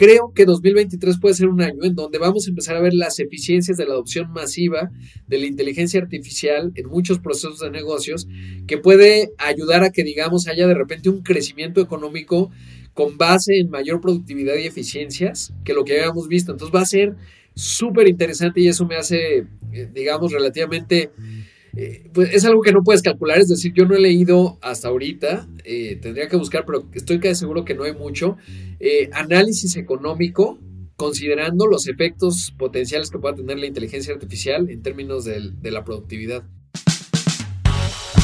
creo que 2023 puede ser un año en donde vamos a empezar a ver las eficiencias de la adopción masiva de la inteligencia artificial en muchos procesos de negocios que puede ayudar a que, digamos, haya de repente un crecimiento económico con base en mayor productividad y eficiencias que lo que habíamos visto. Entonces va a ser súper interesante y eso me hace, eh, digamos, relativamente eh, pues es algo que no puedes calcular, es decir, yo no he leído hasta ahorita, eh, tendría que buscar, pero estoy casi seguro que no hay mucho, eh, análisis económico considerando los efectos potenciales que pueda tener la inteligencia artificial en términos de la productividad.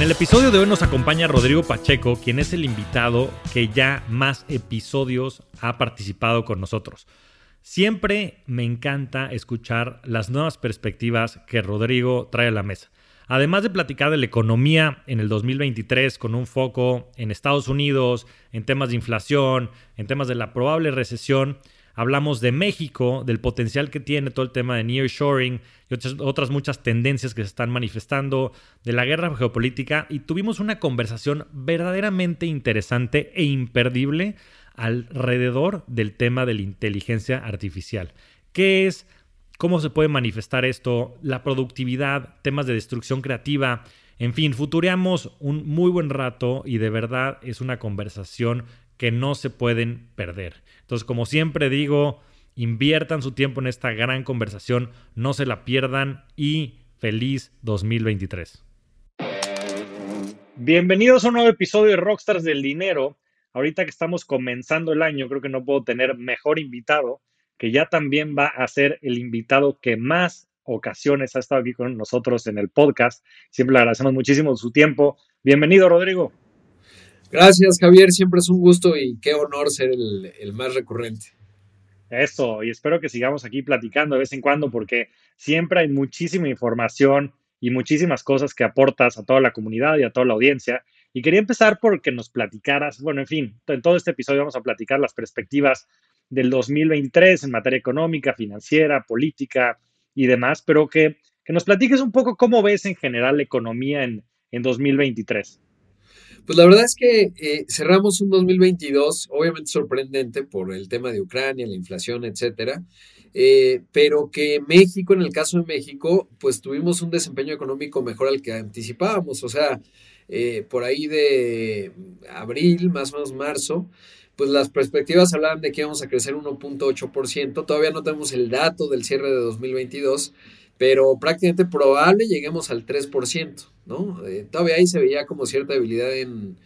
En el episodio de hoy nos acompaña Rodrigo Pacheco, quien es el invitado que ya más episodios ha participado con nosotros. Siempre me encanta escuchar las nuevas perspectivas que Rodrigo trae a la mesa. Además de platicar de la economía en el 2023 con un foco en Estados Unidos, en temas de inflación, en temas de la probable recesión, Hablamos de México, del potencial que tiene todo el tema de nearshoring y otras, muchas tendencias que se están manifestando, de la guerra geopolítica y tuvimos una conversación verdaderamente interesante e imperdible alrededor del tema de la inteligencia artificial. ¿Qué es? ¿Cómo se puede manifestar esto? La productividad, temas de destrucción creativa. En fin, futureamos un muy buen rato y de verdad es una conversación que no se pueden perder. Entonces, como siempre digo, inviertan su tiempo en esta gran conversación, no se la pierdan y feliz 2023. Bienvenidos a un nuevo episodio de Rockstars del Dinero. Ahorita que estamos comenzando el año, creo que no puedo tener mejor invitado, que ya también va a ser el invitado que más ocasiones ha estado aquí con nosotros en el podcast. Siempre le agradecemos muchísimo su tiempo. Bienvenido, Rodrigo. Gracias, Javier. Siempre es un gusto y qué honor ser el, más recurrente. Eso, y espero que sigamos aquí platicando de vez en cuando porque siempre hay muchísima información y muchísimas cosas que aportas a toda la comunidad y a toda la audiencia. Y quería empezar porque nos platicaras, bueno, en fin, en todo este episodio vamos a platicar las perspectivas del 2023 en materia económica, financiera, política y demás, pero que, que nos platiques un poco cómo ves en general la economía en, en 2023. Pues la verdad es que eh, cerramos un 2022 obviamente sorprendente por el tema de Ucrania, la inflación, etcétera, eh, pero que México, en el caso de México, pues tuvimos un desempeño económico mejor al que anticipábamos, o sea, eh, por ahí de abril, más o menos marzo, pues las perspectivas hablaban de que íbamos a crecer 1.8%, todavía no tenemos el dato del cierre de 2022, pero prácticamente probable lleguemos al 3%, ¿no? Eh, todavía ahí se veía como cierta debilidad en,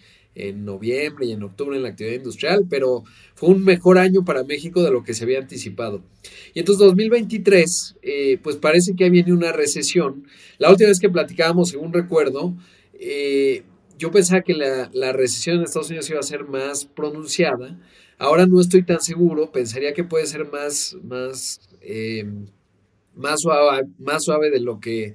noviembre y en octubre en la actividad industrial, pero fue un mejor año para México de lo que se había anticipado. Y entonces 2023, eh, pues parece que viene una recesión. La última vez que platicábamos, según recuerdo, eh, yo pensaba que la, la, recesión en Estados Unidos iba a ser más pronunciada. Ahora no estoy tan seguro, pensaría que puede ser más, más más suave, más suave de lo que,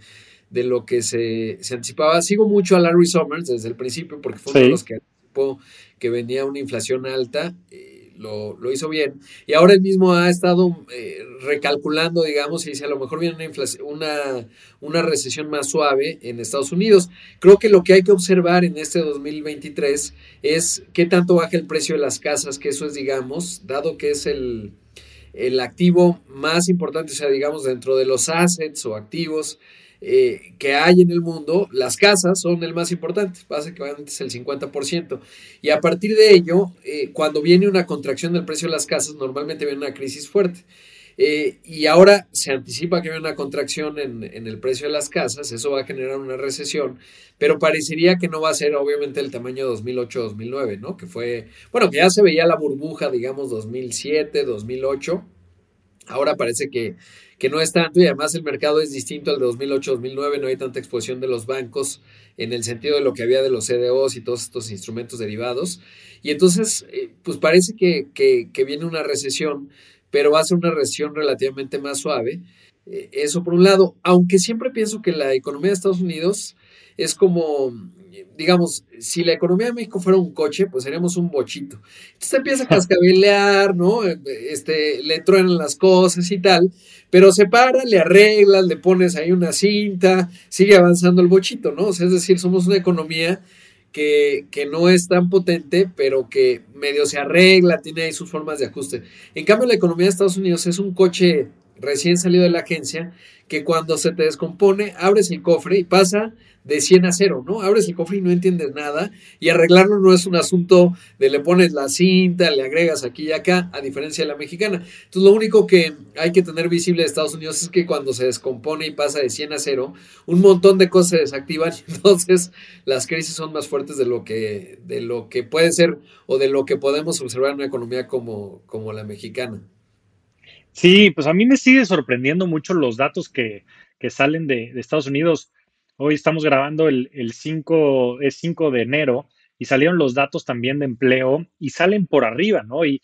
de lo que se, anticipaba. Sigo mucho a Larry Summers desde el principio porque fue uno de los que anticipó que venía una inflación alta. Eh, lo, hizo bien. Y ahora él mismo ha estado eh, recalculando, digamos, y dice, a lo mejor viene una, una, una recesión más suave en Estados Unidos. Creo que lo que hay que observar en este 2023 es qué tanto baja el precio de las casas, que eso es, digamos, dado que es el, el activo más importante, o sea, digamos, dentro de los assets o activos eh, que hay en el mundo, las casas son el más importante, básicamente es el 50%. Y a partir de ello, eh, cuando viene una contracción del precio de las casas, normalmente viene una crisis fuerte. Eh, y ahora se anticipa que hay una contracción en, el precio de las casas, eso va a generar una recesión, pero parecería que no va a ser obviamente el tamaño 2008-2009, ¿no? Que fue, bueno, que ya se veía la burbuja, digamos, 2007, 2008. Ahora parece que, que no es tanto y además el mercado es distinto al de 2008-2009, no hay tanta exposición de los bancos en el sentido de lo que había de los CDOs y todos estos instrumentos derivados. Y entonces, eh, pues parece que, que, que viene una recesión pero va a ser una recesión relativamente más suave. eh, eso por un lado, aunque siempre pienso que la economía de Estados Unidos es como, digamos, si la economía de México fuera un coche, pues seríamos un bochito. Entonces empieza a cascabelear, ¿no? Este, le truenan las cosas y tal, pero se para, le arreglas, le pones ahí una cinta, sigue avanzando el bochito, ¿no? Es decir, somos una economía que, que, no es tan potente, pero que medio se arregla, tiene ahí sus formas de ajuste. En cambio, la economía de Estados Unidos es un coche recién salido de la agencia que cuando se te descompone, abres el cofre y pasa de 100 a 0, ¿no? Abres el cofre y no entiendes nada y arreglarlo no es un asunto de le pones la cinta, le agregas aquí y acá, a diferencia de la mexicana. Entonces lo único que hay que tener visible de Estados Unidos es que cuando se descompone y pasa de 100 a 0, un montón de cosas se desactivan y entonces las crisis son más fuertes de lo que, de lo que puede ser o de lo que podemos observar en una economía como, como la mexicana. Sí, pues a mí me sigue sorprendiendo mucho los datos que, que salen de, Estados Unidos Hoy estamos grabando el, 5, es 5 de enero y salieron los datos también de empleo y salen por arriba, ¿no? Y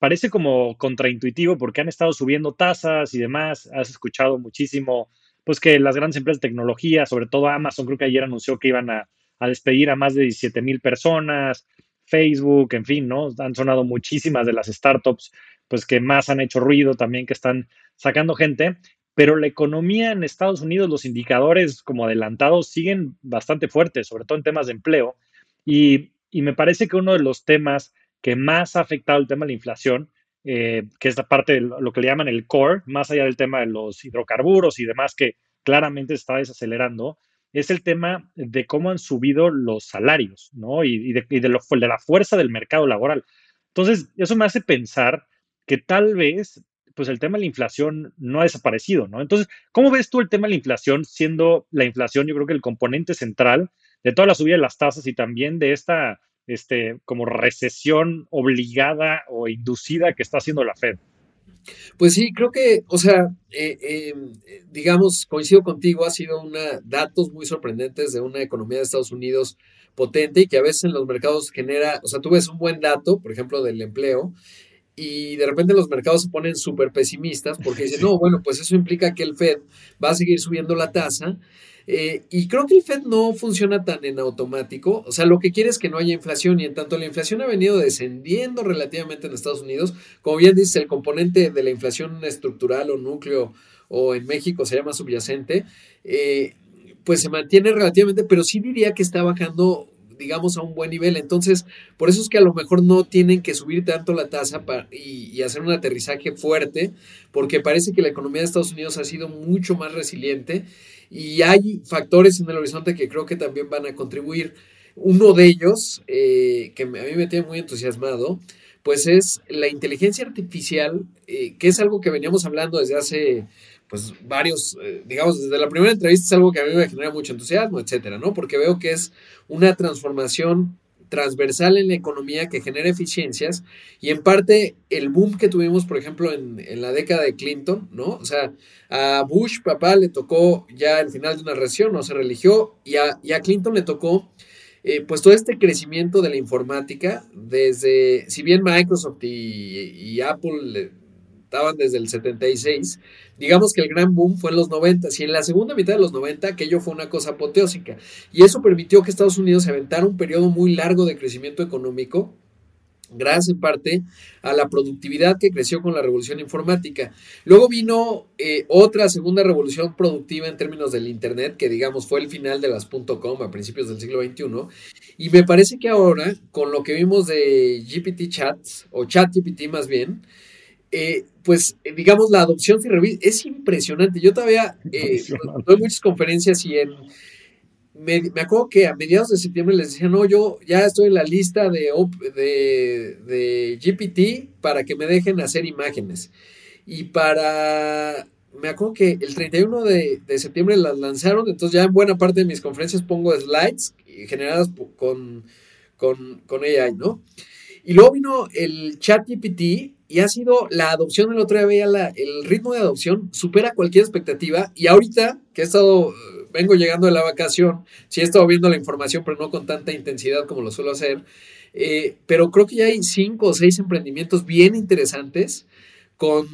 parece como contraintuitivo porque han estado subiendo tasas y demás. Has escuchado muchísimo, pues que las grandes empresas de tecnología, sobre todo Amazon, creo que ayer anunció que iban a, a despedir a más de 17 mil personas, Facebook, en fin, ¿no? Han sonado muchísimas de las startups, pues que más han hecho ruido también, que están sacando gente pero la economía en Estados Unidos, los indicadores como adelantados siguen bastante fuertes, sobre todo en temas de empleo. Y, me parece que uno de los temas que más ha afectado el tema de la inflación, eh, que es la parte de lo que le llaman el core, más allá del tema de los hidrocarburos y demás, que claramente está desacelerando, es el tema de cómo han subido los salarios, ¿no? Y, de, de, lo, de la fuerza del mercado laboral. Entonces, eso me hace pensar que tal vez pues el tema de la inflación no ha desaparecido, ¿no? Entonces, ¿cómo ves tú el tema de la inflación siendo la inflación, yo creo que el componente central de toda la subida de las tasas y también de esta, este, como recesión obligada o inducida que está haciendo la Fed? Pues sí, creo que, o sea, eh, em, digamos, coincido contigo, ha sido una, datos muy sorprendentes de una economía de Estados Unidos potente y que a veces en los mercados genera, o sea, tú ves un buen dato, por ejemplo, del empleo, y de repente los mercados se ponen súper pesimistas porque dicen, no, bueno, pues eso implica que el Fed va a seguir subiendo la tasa. Eh, y creo que el Fed no funciona tan en automático. O sea, lo que quiere es que no haya inflación y en tanto la inflación ha venido descendiendo relativamente en Estados Unidos, como bien dice, el componente de la inflación estructural o núcleo o en México se llama subyacente, eh, pues se mantiene relativamente, pero sí diría que está bajando digamos, a un buen nivel. Entonces, por eso es que a lo mejor no tienen que subir tanto la tasa y, hacer un aterrizaje fuerte, porque parece que la economía de Estados Unidos ha sido mucho más resiliente y hay factores en el horizonte que creo que también van a contribuir. Uno de ellos, eh, que a mí me tiene muy entusiasmado, pues es la inteligencia artificial, eh, que es algo que veníamos hablando desde hace pues varios, eh, digamos, desde la primera entrevista es algo que a mí me genera mucho entusiasmo, etcétera, ¿no? Porque veo que es una transformación transversal en la economía que genera eficiencias y en parte el boom que tuvimos, por ejemplo, en, la década de Clinton, ¿no? O sea, a Bush, papá, le tocó ya el final de una recesión, no se religió, y a, y a Clinton le tocó eh, pues todo este crecimiento de la informática, desde, si bien Microsoft y, y Apple estaban desde el 76, digamos que el gran boom fue en los 90 y en la segunda mitad de los 90 aquello fue una cosa apoteósica y eso permitió que Estados Unidos se aventara un periodo muy largo de crecimiento económico gracias en parte a la productividad que creció con la revolución informática. Luego vino eh, otra segunda revolución productiva en términos del Internet, que digamos fue el final de las .com a principios del siglo XXI, y me parece que ahora, con lo que vimos de GPT Chats, o Chat GPT más bien, eh, pues digamos la adopción es impresionante. Yo todavía eh, doy muchas conferencias y en me, acuerdo que a mediados de septiembre les decía, no, yo ya estoy en la lista de, de, de GPT para que me dejen hacer imágenes. Y para, me acuerdo que el 31 de, de, septiembre las lanzaron, entonces ya en buena parte de mis conferencias pongo slides generadas con, con, con AI, ¿no? Y luego vino el chat GPT y ha sido la adopción, el otro día la, el ritmo de adopción supera cualquier expectativa. Y ahorita que he estado, vengo llegando de la vacación, sí he estado viendo la información, pero no con tanta intensidad como lo suelo hacer, eh, pero creo que ya hay cinco o seis emprendimientos bien interesantes con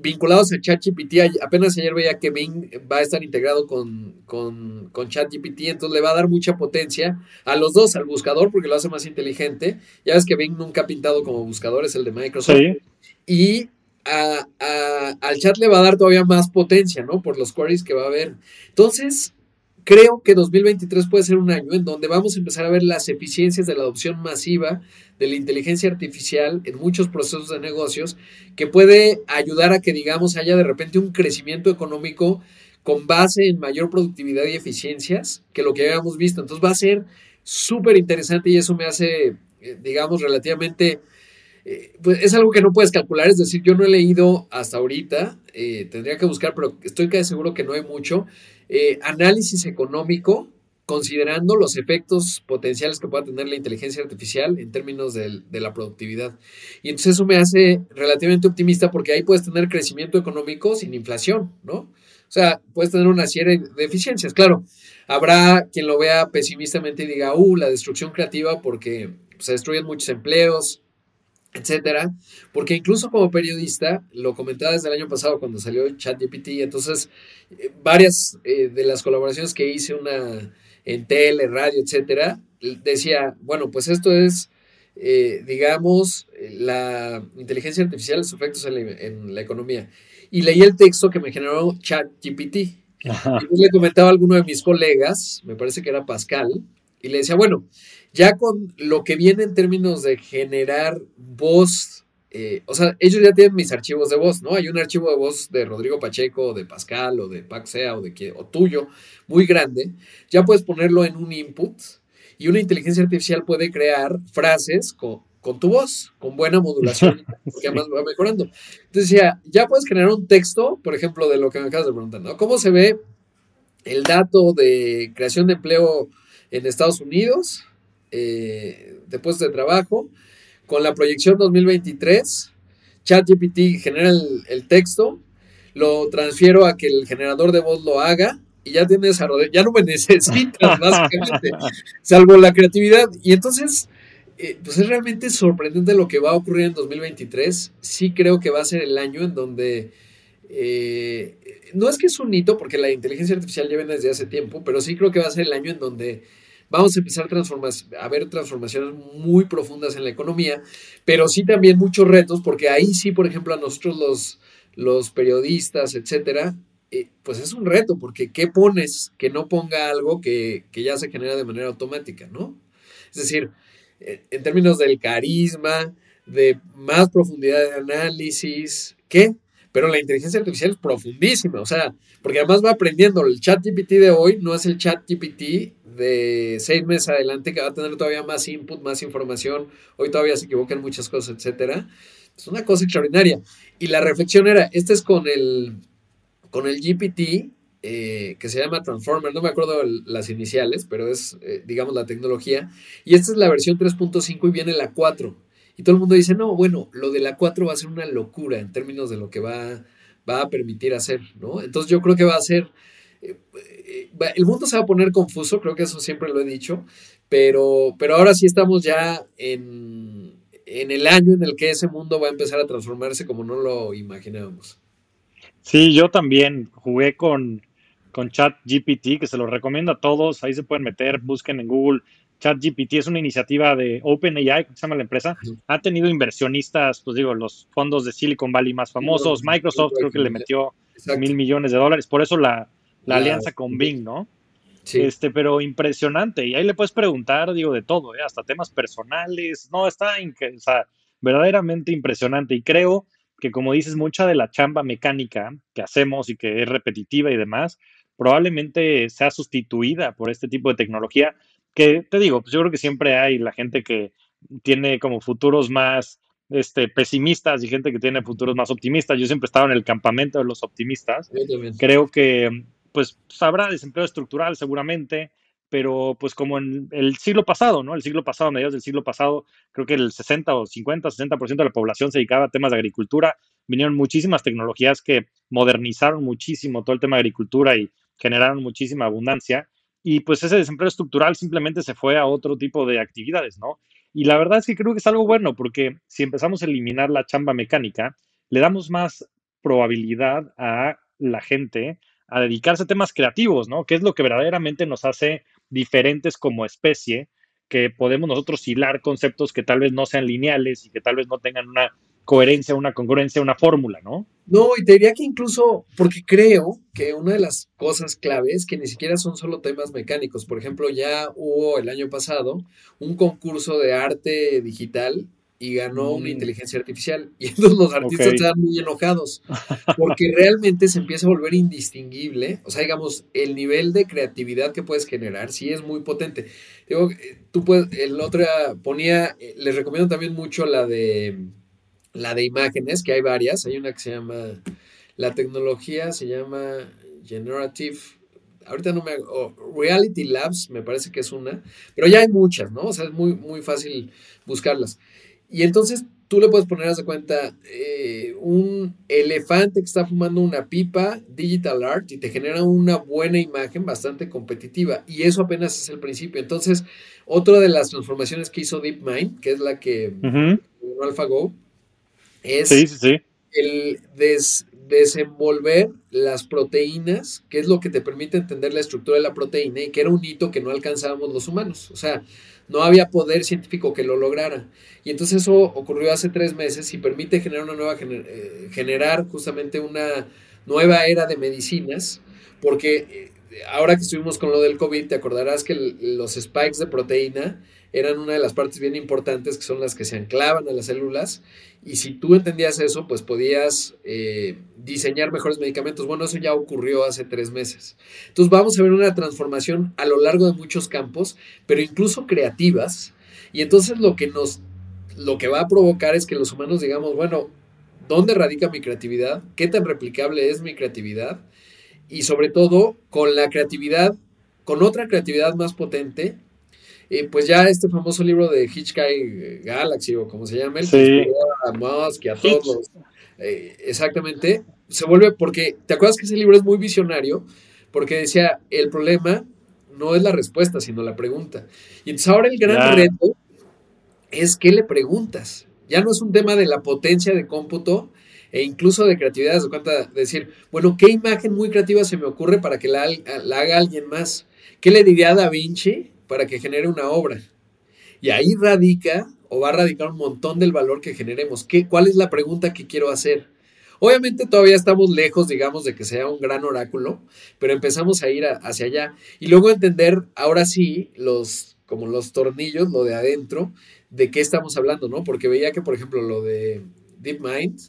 vinculados a ChatGPT. Apenas ayer veía que Bing va a estar integrado con, con, con, ChatGPT, entonces le va a dar mucha potencia a los dos, al buscador, porque lo hace más inteligente. Ya ves que Bing nunca ha pintado como buscador, es el de Microsoft. Y a, al chat le va a dar todavía más potencia, ¿no? Por los queries que va a haber. Entonces, creo que 2023 puede ser un año en donde vamos a empezar a ver las eficiencias de la adopción masiva de la inteligencia artificial en muchos procesos de negocios que puede ayudar a que, digamos, haya de repente un crecimiento económico con base en mayor productividad y eficiencias que lo que habíamos visto. Entonces va a ser súper interesante y eso me hace, eh, digamos, relativamente... Eh, pues es algo que no puedes calcular, es decir, yo no he leído hasta ahorita, eh, tendría que buscar, pero estoy casi seguro que no hay mucho, eh, análisis económico considerando los efectos potenciales que pueda tener la inteligencia artificial en términos de, la productividad. Y entonces eso me hace relativamente optimista porque ahí puedes tener crecimiento económico sin inflación, ¿no? O sea, puedes tener una serie de eficiencias. Claro, habrá quien lo vea pesimistamente y diga, uh, la destrucción creativa porque se destruyen muchos empleos, etcétera, porque incluso como periodista, lo comentaba desde el año pasado cuando salió ChatGPT, entonces eh, varias eh, de las colaboraciones que hice, una en tele, radio, etcétera, decía, bueno, pues esto es, eh, digamos, la inteligencia artificial, sus efectos en la, economía. Y leí el texto que me generó ChatGPT. Y le comentaba a alguno de mis colegas, me parece que era Pascal, y le decía, bueno, ya con lo que viene en términos de generar voz, eh, o sea, ellos ya tienen mis archivos de voz, ¿no? Hay un archivo de voz de Rodrigo Pacheco, de Pascal, o de Paxea, o de o tuyo, muy grande. Ya puedes ponerlo en un input y una inteligencia artificial puede crear frases con, tu voz, con buena modulación, que además va mejorando. Entonces, ya, ya puedes generar un texto, por ejemplo, de lo que me acabas de preguntar, ¿no? ¿Cómo se ve el dato de creación de empleo en Estados Unidos? Eh, de puestos de trabajo. Con la proyección 2023, ChatGPT genera el, texto, lo transfiero a que el generador de voz lo haga y ya tienes ya no me necesitas básicamente, salvo la creatividad. Y entonces, eh, pues es realmente sorprendente lo que va a ocurrir en 2023. Sí creo que va a ser el año en donde... Eh, no es que es un hito, porque la inteligencia artificial ya viene desde hace tiempo, pero sí creo que va a ser el año en donde vamos a empezar a, ver transformaciones muy profundas en la economía, pero sí también muchos retos, porque ahí sí, por ejemplo, a nosotros los, los periodistas, etcétera, eh, pues es un reto, porque ¿qué pones que no ponga algo que, ya se genera de manera automática, ¿no? Es decir, eh, en términos del carisma, de más profundidad de análisis, ¿qué? Pero la inteligencia artificial es profundísima, o sea, porque además va aprendiendo. El chat GPT de hoy no es el chat GPT de seis meses adelante que va a tener todavía más input, más información. Hoy todavía se equivocan muchas cosas, etcétera. Es una cosa extraordinaria. Y la reflexión era, este es con el, con el GPT, eh, que se llama Transformer, no me acuerdo las iniciales, pero es, eh, digamos, la tecnología. Y esta es la versión 3.5 y viene la 4. Y todo el mundo dice, no, bueno, lo de la 4 va a ser una locura en términos de lo que va, va a permitir hacer, ¿no? Entonces yo creo que va a ser el mundo se va a poner confuso, creo que eso siempre lo he dicho, pero, pero ahora sí estamos ya en, el año en el que ese mundo va a empezar a transformarse como no lo imaginábamos. Sí, yo también jugué con, con ChatGPT, que se lo recomiendo a todos, ahí se pueden meter, busquen en Google. ChatGPT es una iniciativa de OpenAI, que se llama la empresa. Ha tenido inversionistas, pues digo, los fondos de Silicon Valley más famosos. Microsoft creo que le metió mil millones de dólares. Por eso la, la alianza con Bing, ¿no? Sí. Este, pero impresionante. Y ahí le puedes preguntar, digo, de todo, ¿eh? hasta temas personales. No, está o sea, verdaderamente impresionante. Y creo que, como dices, mucha de la chamba mecánica que hacemos y que es repetitiva y demás, probablemente sea sustituida por este tipo de tecnología. Que te digo, pues yo creo que siempre hay la gente que tiene como futuros más este, pesimistas y gente que tiene futuros más optimistas. Yo siempre he estado en el campamento de los optimistas. Creo que pues habrá desempleo estructural seguramente, pero pues como en el siglo pasado, ¿no? El siglo pasado, a mediados del siglo pasado, creo que el 60 o 50, 60% de la población se dedicaba a temas de agricultura. Vinieron muchísimas tecnologías que modernizaron muchísimo todo el tema de agricultura y generaron muchísima abundancia. Y pues ese desempleo estructural simplemente se fue a otro tipo de actividades, ¿no? Y la verdad es que creo que es algo bueno porque si empezamos a eliminar la chamba mecánica, le damos más probabilidad a la gente a dedicarse a temas creativos, ¿no? Que es lo que verdaderamente nos hace diferentes como especie, que podemos nosotros hilar conceptos que tal vez no sean lineales y que tal vez no tengan una coherencia, una congruencia, una fórmula, ¿no? No, y te diría que incluso, porque creo que una de las cosas claves que ni siquiera son solo temas mecánicos. Por ejemplo, ya hubo el año pasado un concurso de arte digital y ganó una mm. inteligencia artificial. Y entonces los artistas estaban muy enojados porque realmente se empieza a volver indistinguible. O sea, digamos, el nivel de creatividad que puedes generar sí es muy potente. Digo, eh, tú puedes, el otro ponía, eh, les recomiendo también mucho la de la de imágenes, que hay varias. Hay una que se llama, la tecnología se llama Generative ahorita no me Reality Labs me parece que es una, pero ya hay muchas, ¿no? O sea, es muy, muy fácil buscarlas. Y entonces tú le puedes poner, haz de cuenta, eh, un elefante que está fumando una pipa, digital art, y te genera una buena imagen bastante competitiva. Y eso apenas es el principio. Entonces, otra de las transformaciones que hizo DeepMind, que es la que uh AlphaGo, es el desenvolver las proteínas, que es lo que te permite entender la estructura de la proteína y que era un hito que no alcanzábamos los humanos. O sea, no había poder científico que lo lograra. Y entonces eso ocurrió hace tres meses y permite generar una nueva, eh, generar justamente una nueva era de medicinas, porque eh, ahora que estuvimos con lo del COVID, te acordarás que los spikes de proteína eran una de las partes bien importantes que son las que se anclaban a las células y si tú entendías eso, pues podías eh, diseñar mejores medicamentos. Bueno, eso ya ocurrió hace tres meses. Entonces vamos a ver una transformación a lo largo de muchos campos, pero incluso creativas. Y entonces lo que nos, lo que va a provocar es que los humanos digamos, bueno, ¿dónde radica mi creatividad? ¿Qué tan replicable es mi creatividad? Y sobre todo, con la creatividad, con otra creatividad más potente, y pues ya este famoso libro de Hitchcock Galaxy o como se llama, el que a Musk y a todos eh, exactamente, se vuelve porque, ¿te acuerdas que ese libro es muy visionario? Porque decía, el problema no es la respuesta, sino la pregunta. Y entonces ahora el gran reto es qué le preguntas. Ya no es un tema de la potencia de cómputo e incluso de creatividad, de cuenta de decir, bueno, ¿qué imagen muy creativa se me ocurre para que la, la haga alguien más? ¿Qué le diría a Da Vinci para que genere una obra. Y ahí radica o va a radicar un montón del valor que generemos. ¿Qué, ¿Cuál es la pregunta que quiero hacer? Obviamente todavía estamos lejos, digamos, de que sea un gran oráculo, pero empezamos a ir hacia allá y luego entender, ahora sí, los, como los tornillos, lo de adentro, de qué estamos hablando, ¿no? Porque veía que, por ejemplo, lo de DeepMind,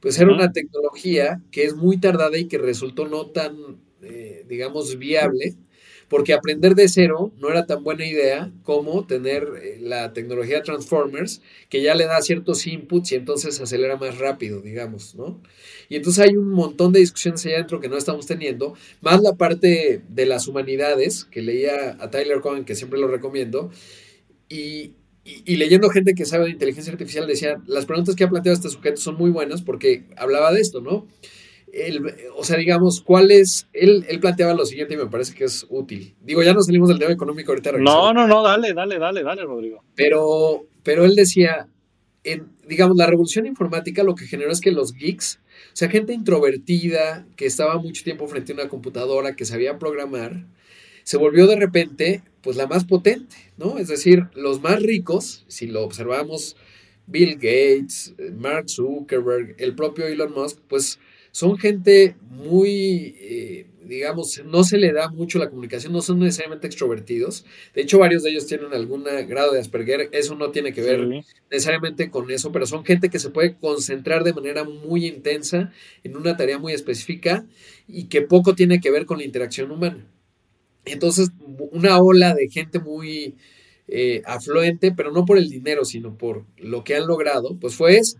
pues era una tecnología que es muy tardada y que resultó no tan, eh, digamos, viable porque aprender de cero no era tan buena idea como tener eh, la tecnología Transformers, que ya le da ciertos inputs y entonces acelera más rápido, digamos, ¿no? Y entonces hay un montón de discusiones allá adentro que no estamos teniendo, más la parte de las humanidades, que leía a Tyler Cohen, que siempre lo recomiendo, y, y, leyendo gente que sabe de inteligencia artificial, decía, las preguntas que ha planteado este sujeto son muy buenas porque hablaba de esto, ¿no? O sea, digamos, ¿cuál es? Él, él, planteaba lo siguiente y me parece que es útil. Digo, ya no salimos del tema económico ahorita. No, no, no, dale, dale, dale, dale, Rodrigo. Pero, pero él decía, en, digamos, la revolución informática lo que generó es que los geeks, o sea, gente introvertida que estaba mucho tiempo frente a una computadora, que sabía programar, se volvió de repente, pues, la más potente, ¿no? Es decir, los más ricos, si lo observamos, Bill Gates, Mark Zuckerberg, el propio Elon Musk, pues son gente muy, eh, digamos, no se le da mucho la comunicación, no son necesariamente extrovertidos. De hecho, varios de ellos tienen algún grado de Asperger. Eso no tiene que ver necesariamente con eso, pero son gente que se puede concentrar de manera muy intensa en una tarea muy específica y que poco tiene que ver con la interacción humana. Entonces, una ola de gente muy eh, afluente, pero no por el dinero, sino por lo que han logrado, pues fue eso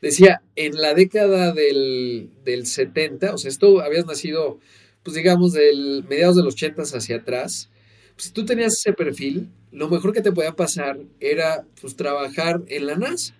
Decía, en la década del, 70, o sea, esto habías nacido, pues digamos, del mediados de los 80 hacia atrás, pues, si tú tenías ese perfil, lo mejor que te podía pasar era pues trabajar en la NASA.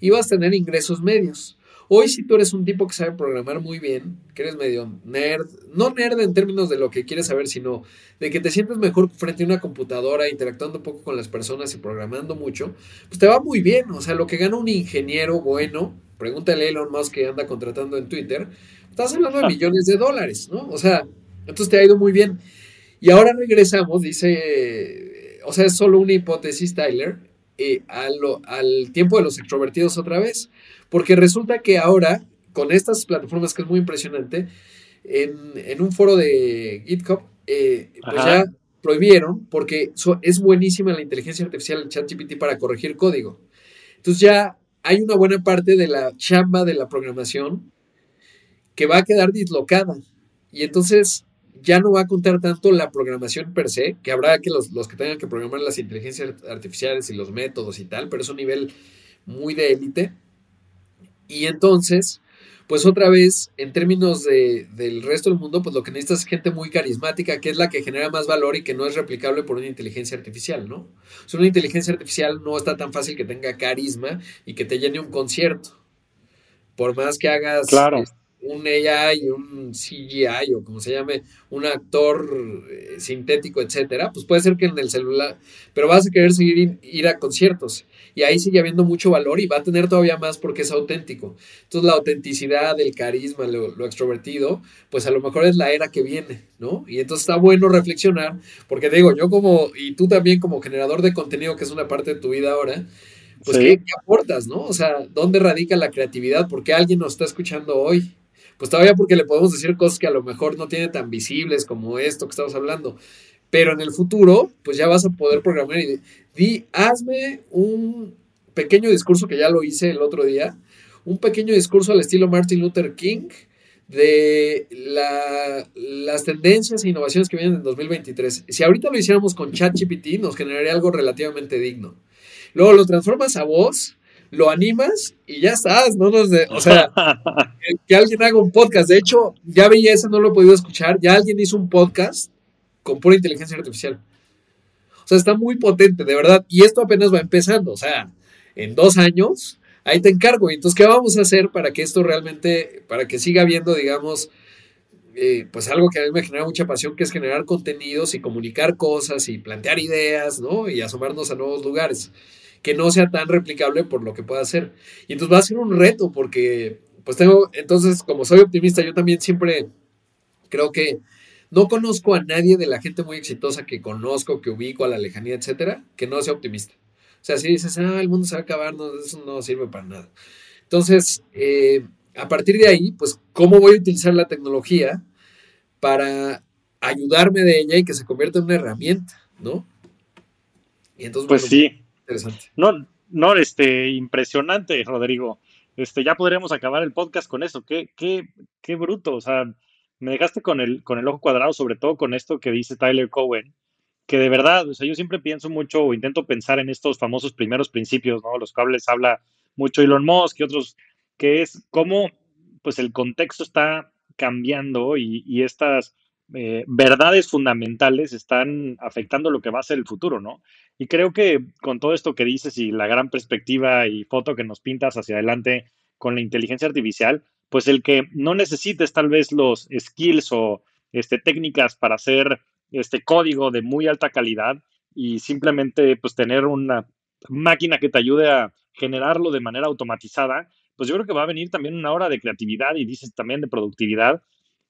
Ibas a tener ingresos medios. Hoy si tú eres un tipo que sabe programar muy bien, que eres medio nerd, no nerd en términos de lo que quieres saber, sino de que te sientes mejor frente a una computadora, interactuando un poco con las personas y programando mucho, pues te va muy bien. O sea, lo que gana un ingeniero bueno pregúntale a Elon Musk que anda contratando en Twitter, estás hablando de millones de dólares, ¿no? O sea, entonces te ha ido muy bien. Y ahora regresamos, dice, o sea, es solo una hipótesis, Tyler, eh, al tiempo de los extrovertidos otra vez, porque resulta que ahora, con estas plataformas que es muy impresionante, en, un foro de GitHub, eh, pues ya prohibieron, porque es buenísima la inteligencia artificial, el ChatGPT, para corregir código. Entonces ya hay una buena parte de la chamba de la programación que va a quedar dislocada. Y entonces ya no va a contar tanto la programación per se, que habrá que los, que tengan que programar las inteligencias artificiales y los métodos y tal, pero es un nivel muy de élite. Y entonces, pues otra vez, en términos de, del resto del mundo, pues lo que necesitas es gente muy carismática, que es la que genera más valor y que no es replicable por una inteligencia artificial, ¿no? O una inteligencia artificial no está tan fácil que tenga carisma y que te llene un concierto. Por más que hagas claro un AI, un CGI o como se llame, un actor eh, sintético, etcétera, pues puede ser que en el celular, pero vas a querer seguir ir a conciertos y ahí sigue habiendo mucho valor y va a tener todavía más porque es auténtico. Entonces la autenticidad, el carisma, lo, lo extrovertido, pues a lo mejor es la era que viene, ¿no? Y entonces está bueno reflexionar, porque digo, yo como, y tú también como generador de contenido, que es una parte de tu vida ahora, pues ¿qué, ¿qué, aportas, no? O sea, ¿dónde radica la creatividad? Porque alguien nos está escuchando hoy pues todavía porque le podemos decir cosas que a lo mejor no tiene tan visibles como esto que estamos hablando. Pero en el futuro, pues ya vas a poder programar y di, hazme un pequeño discurso que ya lo hice el otro día, un pequeño discurso al estilo Martin Luther King de las tendencias e innovaciones que vienen en 2023. Si ahorita lo hiciéramos con ChatGPT, nos generaría algo relativamente digno. Luego lo transformas a voz lo animas y ya estás, no nos de, o sea, que, alguien haga un podcast. De hecho, ya veía ese, no lo he podido escuchar. Ya alguien hizo un podcast con pura inteligencia artificial. O sea, está muy potente, de verdad. Y esto apenas va empezando. O sea, en dos años, ahí te encargo. Entonces, ¿qué vamos a hacer para que esto realmente, para que siga habiendo, digamos, eh, pues algo que a mí me genera mucha pasión, que es generar contenidos y comunicar cosas y plantear ideas, ¿no? Y asomarnos a nuevos lugares que no sea tan replicable por lo que pueda hacer. Y entonces va a ser un reto porque, pues tengo, entonces como soy optimista, yo también siempre creo que no conozco a nadie de la gente muy exitosa que conozco, que ubico a la lejanía, etcétera, que no sea optimista. O sea, si dices, ah, el mundo se va a acabar, no, eso no sirve para nada. Entonces, eh, a partir de ahí, pues, ¿cómo voy a utilizar la tecnología para ayudarme de ella y que se convierta en una herramienta, ¿no? Y entonces, pues sí. No, no, este, impresionante, Rodrigo. Este, ya podríamos acabar el podcast con eso. Qué, qué, qué bruto. O sea, me dejaste con el, con el ojo cuadrado, sobre todo con esto que dice Tyler Cowen, que de verdad, o yo siempre pienso mucho o intento pensar en estos famosos primeros principios, ¿no? Los cuales habla mucho Elon Musk y otros, que es cómo, pues, el contexto está cambiando y, y estas eh, verdades fundamentales están afectando lo que va a ser el futuro, ¿no? Y creo que con todo esto que dices y la gran perspectiva y foto que nos pintas hacia adelante con la inteligencia artificial, pues el que no necesites tal vez los skills o este, técnicas para hacer este código de muy alta calidad y simplemente pues tener una máquina que te ayude a generarlo de manera automatizada, pues yo creo que va a venir también una hora de creatividad y dices también de productividad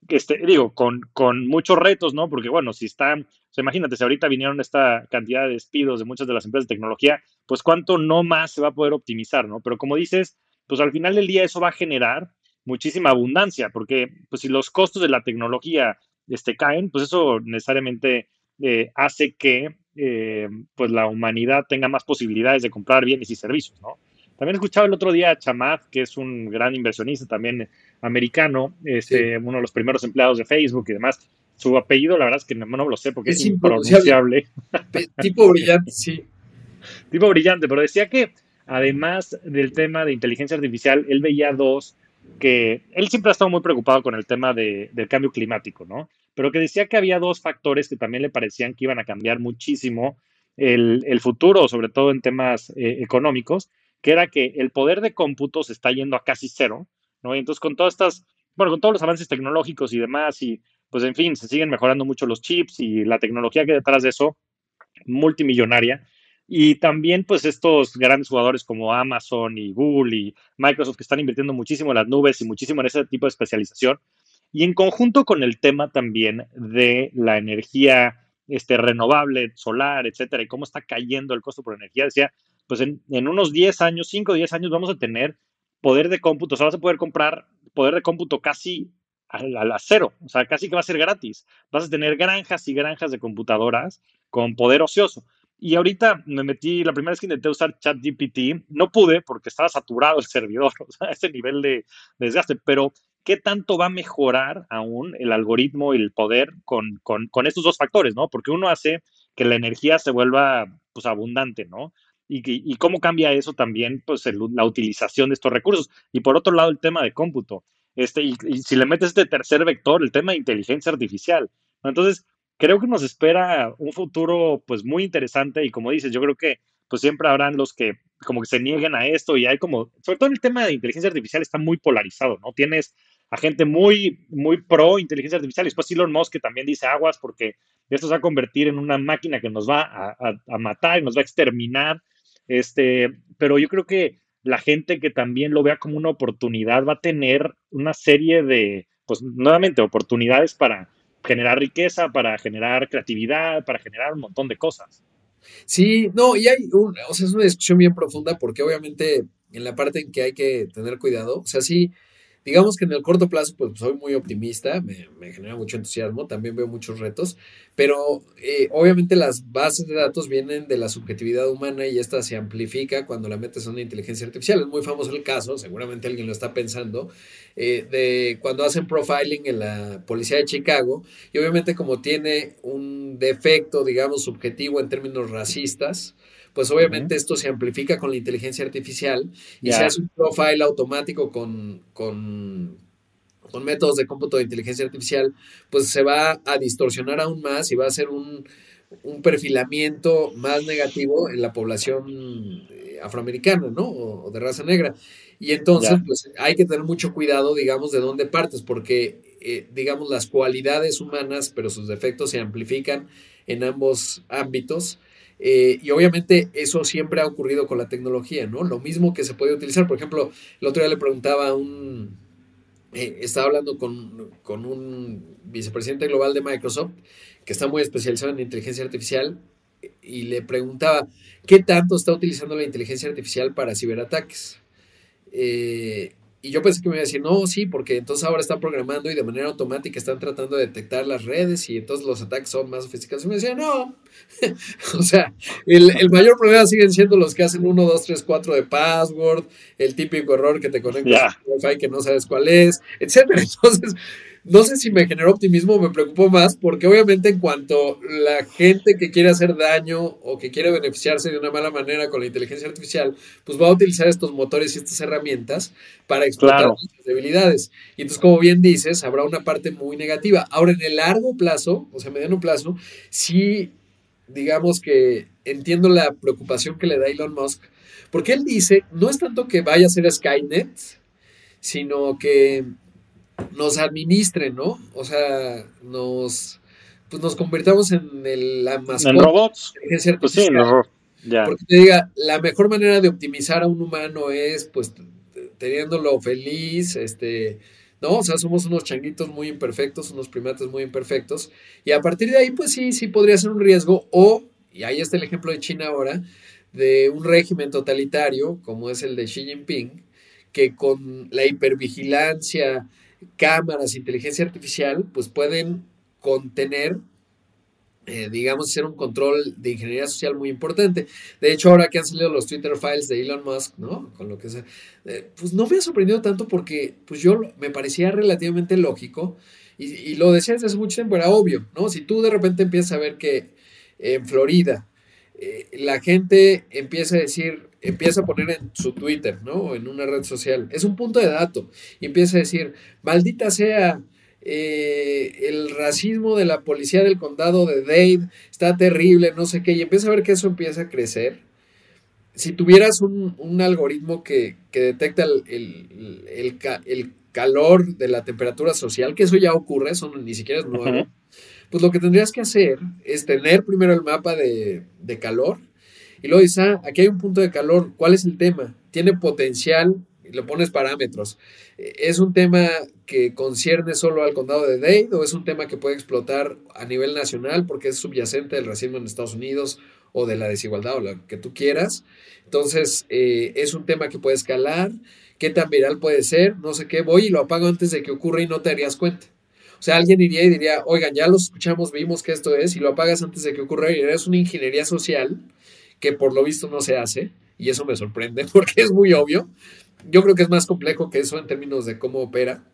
este, digo, con, con muchos retos, ¿no? Porque, bueno, si está, o imagínate, si ahorita vinieron esta cantidad de despidos de muchas de las empresas de tecnología, pues cuánto no más se va a poder optimizar, ¿no? Pero como dices, pues al final del día eso va a generar muchísima abundancia, porque pues si los costos de la tecnología este, caen, pues eso necesariamente eh, hace que eh, pues la humanidad tenga más posibilidades de comprar bienes y servicios, ¿no? También escuchaba el otro día a Chamath, que es un gran inversionista también americano, este, uno de los primeros empleados de Facebook y demás. Su apellido, la verdad es que no, lo sé porque es, impronunciable. Tipo brillante, sí. Tipo brillante, pero decía que además del tema de inteligencia artificial, él veía dos que él siempre ha estado muy preocupado con el tema de, del cambio climático, ¿no? Pero que decía que había dos factores que también le parecían que iban a cambiar muchísimo el, el futuro, sobre todo en temas eh, económicos, que era que el poder de cómputo se está yendo a casi cero, ¿no? Y entonces con todas estas, bueno, con todos los avances tecnológicos y demás, y pues en fin, se siguen mejorando mucho los chips y la tecnología que detrás de eso, multimillonaria, Y también, pues, estos grandes jugadores como Amazon y Google y Microsoft que están invirtiendo muchísimo en las nubes y muchísimo en ese tipo de especialización. Y en conjunto con el tema también de la energía este, renovable, solar, etcétera, y cómo está cayendo el costo por energía, decía, pues en, unos 10 años, 5 o 10 años vamos a tener poder de cómputo, o sea, vas a poder comprar poder de cómputo casi a cero, o sea, casi que va a ser gratis. Vas a tener granjas y granjas de computadoras con poder ocioso. Y ahorita me metí, la primera vez que intenté usar ChatGPT, no pude porque estaba saturado el servidor, o sea, ese nivel de, desgaste, pero ¿qué tanto va a mejorar aún el algoritmo y el poder con, con, estos dos factores, ¿no? Porque uno hace que la energía se vuelva, pues, abundante, ¿no? Y, y, cómo cambia eso también, pues, la utilización de estos recursos. Y por otro lado, el tema de cómputo. Este, y, si le metes este tercer vector, el tema de inteligencia artificial. Entonces, creo que nos espera un futuro pues muy interesante y como dices, yo creo que pues siempre habrán los que como que se nieguen a esto y hay como, sobre todo el tema de inteligencia artificial está muy polarizado, ¿no? Tienes a gente muy, muy pro inteligencia artificial y después Elon Musk que también dice aguas porque esto se va a convertir en una máquina que nos va a, a matar y nos va a exterminar, este, pero yo creo que la gente que también lo vea como una oportunidad va a tener una serie de, pues nuevamente, oportunidades para generar riqueza, para generar creatividad, para generar un montón de cosas. Sí, no, y hay un, o sea, es una discusión bien profunda porque obviamente en la parte en que hay que tener cuidado, o sea, sí, Digamos que en el corto plazo, pues soy muy optimista, me, genera mucho entusiasmo, también veo muchos retos, pero eh, obviamente las bases de datos vienen de la subjetividad humana y esta se amplifica cuando la metes a una inteligencia artificial. Es muy famoso el caso, seguramente alguien lo está pensando, eh, de cuando hacen profiling en la policía de Chicago y obviamente como tiene un defecto, digamos, subjetivo en términos racistas, pues obviamente esto se amplifica con la inteligencia artificial y se hace un profile automático con, con, métodos de cómputo de inteligencia artificial, pues se va a distorsionar aún más y va a ser un, perfilamiento más negativo en la población eh, afroamericana, ¿no? O, de raza negra. Y entonces, pues hay que tener mucho cuidado, digamos, de dónde partes, porque, eh, digamos, las cualidades humanas, pero sus defectos se amplifican en ambos ámbitos. Eh, y obviamente eso siempre ha ocurrido con la tecnología, ¿no? Lo mismo que se puede utilizar. Por ejemplo, el otro día le preguntaba a un... Eh, estaba hablando con, con, un vicepresidente global de Microsoft que está muy especializado en inteligencia artificial y le preguntaba, ¿qué tanto está utilizando la inteligencia artificial para ciberataques? Eh, y yo pensé que me iba a decir, no, sí, porque entonces ahora están programando y de manera automática están tratando de detectar las redes y entonces los ataques son más sofisticados. Y me decía, no. o sea, el, mayor problema siguen siendo los que hacen 1, 2, 3, 4 de password, el típico error que te conecta a Wi-Fi que no sabes cuál es, etcétera. Entonces, no sé si me generó optimismo o me preocupó más, porque obviamente en cuanto la gente que quiere hacer daño o que quiere beneficiarse de una mala manera con la inteligencia artificial, pues va a utilizar estos motores y estas herramientas para explotar sus debilidades. Y entonces, como bien dices, habrá una parte muy negativa. Ahora, en el largo plazo, o sea, mediano plazo, sí, digamos que entiendo la preocupación que le da Elon Musk, porque él dice, no es tanto que vaya a ser Skynet, sino que nos administren, ¿no? O sea, nos pues nos convirtamos en el, la mascota. En robots. Pues sí, Porque te diga, la mejor manera de optimizar a un humano es, pues, teniéndolo feliz, este, ¿no? O sea, somos unos changuitos muy imperfectos, unos primates muy imperfectos. Y a partir de ahí, pues sí, sí podría ser un riesgo. O, y ahí está el ejemplo de China ahora, de un régimen totalitario, como es el de Xi Jinping, que con la hipervigilancia, cámaras, inteligencia artificial, pues pueden contener, eh, digamos, ser un control de ingeniería social muy importante. De hecho, ahora que han salido los Twitter files de Elon Musk, ¿no? Con lo que sea, eh, pues no me ha sorprendido tanto porque, pues yo me parecía relativamente lógico y, lo decía desde hace mucho tiempo, era obvio, ¿no? Si tú de repente empiezas a ver que en Florida eh, la gente empieza a decir, empieza a poner en su Twitter, ¿no? O en una red social. Es un punto de dato. Y empieza a decir, maldita sea, eh, el racismo de la policía del condado de Dade está terrible, no sé qué. Y empieza a ver que eso empieza a crecer. Si tuvieras un, algoritmo que, detecta el, calor de la temperatura social, que eso ya ocurre, eso ni siquiera es nuevo, pues lo que tendrías que hacer es tener primero el mapa de, de calor Y luego dices, ah, aquí hay un punto de calor, ¿cuál es el tema? ¿Tiene potencial? Y le pones parámetros. ¿Es un tema que concierne solo al condado de Dade o es un tema que puede explotar a nivel nacional porque es subyacente del racismo en Estados Unidos o de la desigualdad o lo que tú quieras? Entonces, eh, es un tema que puede escalar. ¿Qué tan viral puede ser? No sé qué. Voy y lo apago antes de que ocurra y no te darías cuenta. O sea, alguien iría y diría, oigan, ya lo escuchamos, vimos que esto es, y lo apagas antes de que ocurra, y es una ingeniería social que por lo visto no se hace, y eso me sorprende porque es muy obvio. Yo creo que es más complejo que eso en términos de cómo opera.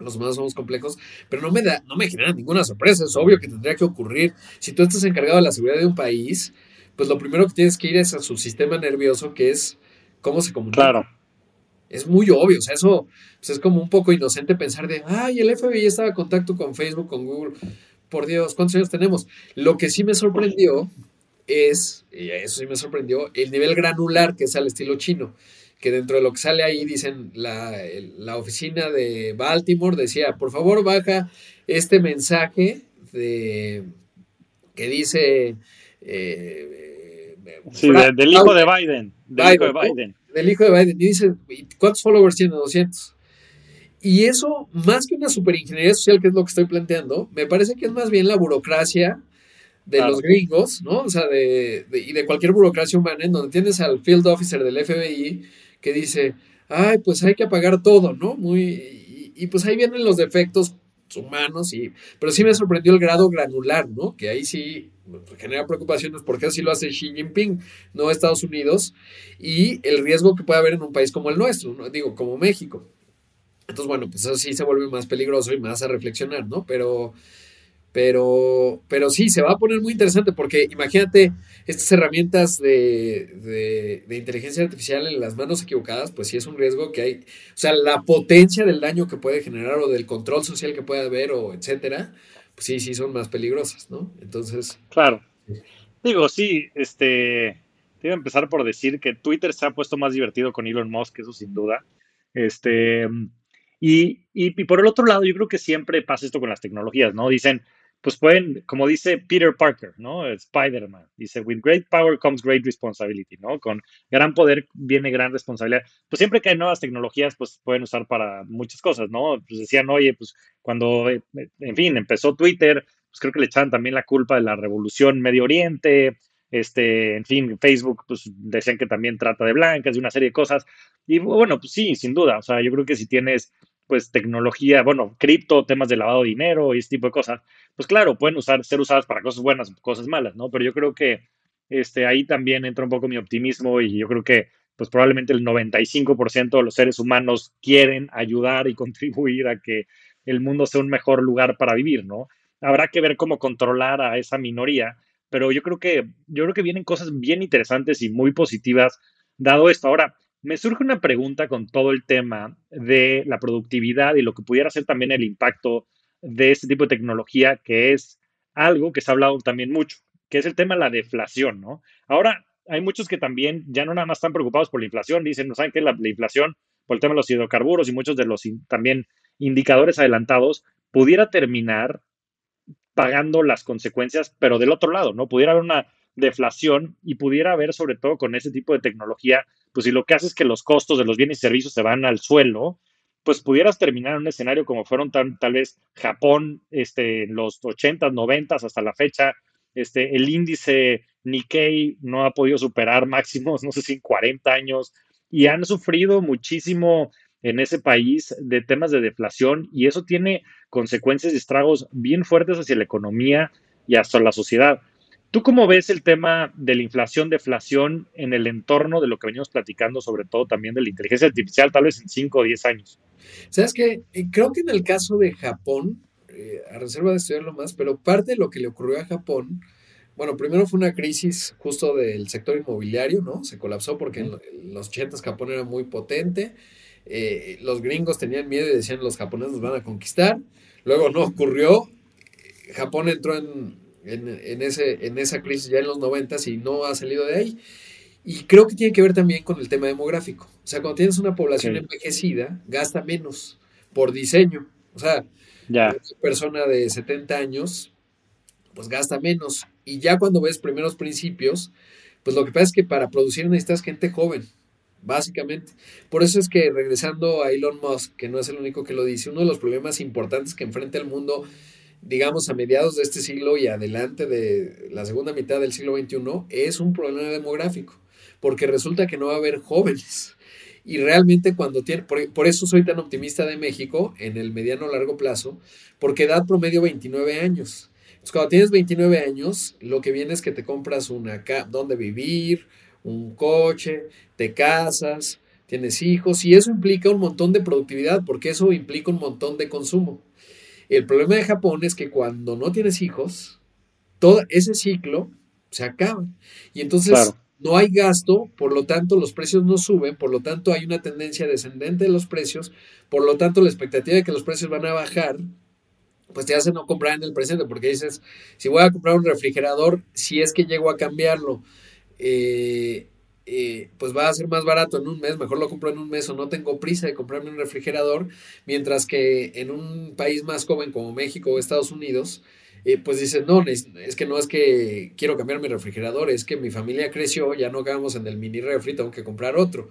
Los humanos somos complejos, pero no me da, no me genera ninguna sorpresa. Es obvio que tendría que ocurrir. Si tú estás encargado de la seguridad de un país, pues lo primero que tienes que ir es a su sistema nervioso, que es cómo se comunica. Claro es muy obvio, o sea, eso pues, es como un poco inocente pensar de, ay, el FBI estaba en contacto con Facebook, con Google, por Dios, ¿cuántos años tenemos? Lo que sí me sorprendió es, y eso sí me sorprendió, el nivel granular que es al estilo chino, que dentro de lo que sale ahí dicen, la, la oficina de Baltimore decía, por favor baja este mensaje de, que dice... Eh, sí, del hijo de Biden. Del hijo de Biden del hijo de Biden y dice, ¿cuántos followers tiene? 200. Y eso, más que una superingeniería social, que es lo que estoy planteando, me parece que es más bien la burocracia de los gringos, ¿no? O sea, de, y de cualquier burocracia humana, en donde tienes al field officer del FBI que dice, ay, pues hay que apagar todo, ¿no? Muy, y, pues ahí vienen los defectos humanos, y, pero sí me sorprendió el grado granular, ¿no? Que ahí sí genera preocupaciones porque así lo hace Xi Jinping, no Estados Unidos, y el riesgo que puede haber en un país como el nuestro, ¿no? digo, como México. Entonces, bueno, pues eso sí se vuelve más peligroso y más a reflexionar, ¿no? Pero, pero, pero sí, se va a poner muy interesante porque imagínate estas herramientas de, de, inteligencia artificial en las manos equivocadas, pues sí es un riesgo que hay, o sea, la potencia del daño que puede generar o del control social que puede haber o etcétera, pues sí, sí son más peligrosas, ¿no? Entonces. Claro. Digo, sí, este. Te iba a empezar por decir que Twitter se ha puesto más divertido con Elon Musk, eso sin duda. Este. Y, y, por el otro lado, yo creo que siempre pasa esto con las tecnologías, ¿no? Dicen, pues pueden, como dice Peter Parker, ¿no? Spider-Man, dice, with great power comes great responsibility, ¿no? Con gran poder viene gran responsabilidad. Pues siempre que hay nuevas tecnologías, pues pueden usar para muchas cosas, ¿no? Pues decían, oye, pues cuando, eh, en fin, empezó Twitter, pues creo que le echaban también la culpa de la revolución Medio Oriente, este, en fin, Facebook, pues decían que también trata de blancas, de una serie de cosas. Y bueno, pues sí, sin duda, o sea, yo creo que si tienes pues tecnología, bueno, cripto, temas de lavado de dinero y ese tipo de cosas, pues claro, pueden usar, ser usadas para cosas buenas cosas malas, ¿no? Pero yo creo que este, ahí también entra un poco mi optimismo y yo creo que pues probablemente el 95% de los seres humanos quieren ayudar y contribuir a que el mundo sea un mejor lugar para vivir, ¿no? Habrá que ver cómo controlar a esa minoría, pero yo creo que yo creo que vienen cosas bien interesantes y muy positivas dado esto. Ahora, me surge una pregunta con todo el tema de la productividad y lo que pudiera ser también el impacto de este tipo de tecnología, que es algo que se ha hablado también mucho, que es el tema de la deflación, ¿no? Ahora, hay muchos que también ya no nada más están preocupados por la inflación, dicen, no saben qué la, la inflación por el tema de los hidrocarburos y muchos de los también indicadores adelantados, pudiera terminar pagando las consecuencias, pero del otro lado, ¿no? Pudiera haber una deflación y pudiera haber, sobre todo con ese tipo de tecnología, pues si lo que hace es que los costos de los bienes y servicios se van al suelo, pues pudieras terminar en un escenario como fueron tal, tal vez Japón este, en los 80s, 90 hasta la fecha. Este, el índice Nikkei no ha podido superar máximos, no sé si en 40 años, y han sufrido muchísimo en ese país de temas de deflación y eso tiene consecuencias y estragos bien fuertes hacia la economía y hasta la sociedad. ¿Tú cómo ves el tema de la inflación, deflación en el entorno de lo que venimos platicando, sobre todo también de la inteligencia artificial, tal vez en 5 o 10 años? Sabes que creo que en el caso de Japón, eh, a reserva de estudiarlo más, pero parte de lo que le ocurrió a Japón, bueno, primero fue una crisis justo del sector inmobiliario, ¿no? Se colapsó porque en los 80 Japón era muy potente, eh, los gringos tenían miedo y decían los japoneses nos van a conquistar, luego no ocurrió, Japón entró en, en, ese, en esa crisis ya en los 90 y no ha salido de ahí. Y creo que tiene que ver también con el tema demográfico. O sea, cuando tienes una población envejecida, gasta menos por diseño. O sea, ya. una persona de 70 años, pues gasta menos. Y ya cuando ves primeros principios, Pues lo que pasa es que para producir necesitas gente joven, básicamente. Por eso es que regresando a Elon Musk, que no es el único que lo dice, uno de los problemas importantes que enfrenta el mundo, digamos, a mediados de este siglo y adelante de la segunda mitad del siglo XXI, es un problema demográfico, porque resulta que no va a haber jóvenes. Y realmente cuando tiene, por, eso soy tan optimista de México en el mediano largo plazo, porque edad promedio 29 años. Cuando tienes 29 años, lo que viene es que te compras una donde vivir, un coche, te casas, tienes hijos, y eso implica un montón de productividad, porque eso implica un montón de consumo. El problema de Japón es que cuando no tienes hijos, todo ese ciclo se acaba. Y entonces no hay gasto, por lo tanto los precios no suben, por lo tanto hay una tendencia descendente de los precios, por lo tanto la expectativa de que los precios van a bajar, pues te hace no comprar en el presente, porque dices, si voy a comprar un refrigerador, si es que llego a cambiarlo, eh, eh, pues va a ser más barato en un mes, mejor lo compro en un mes o no tengo prisa de comprarme un refrigerador, mientras que en un país más joven como México o Estados Unidos, eh, pues dices, no, es, que no es que quiero cambiar mi refrigerador, es que mi familia creció, ya no acabamos en el mini refri, tengo que comprar otro.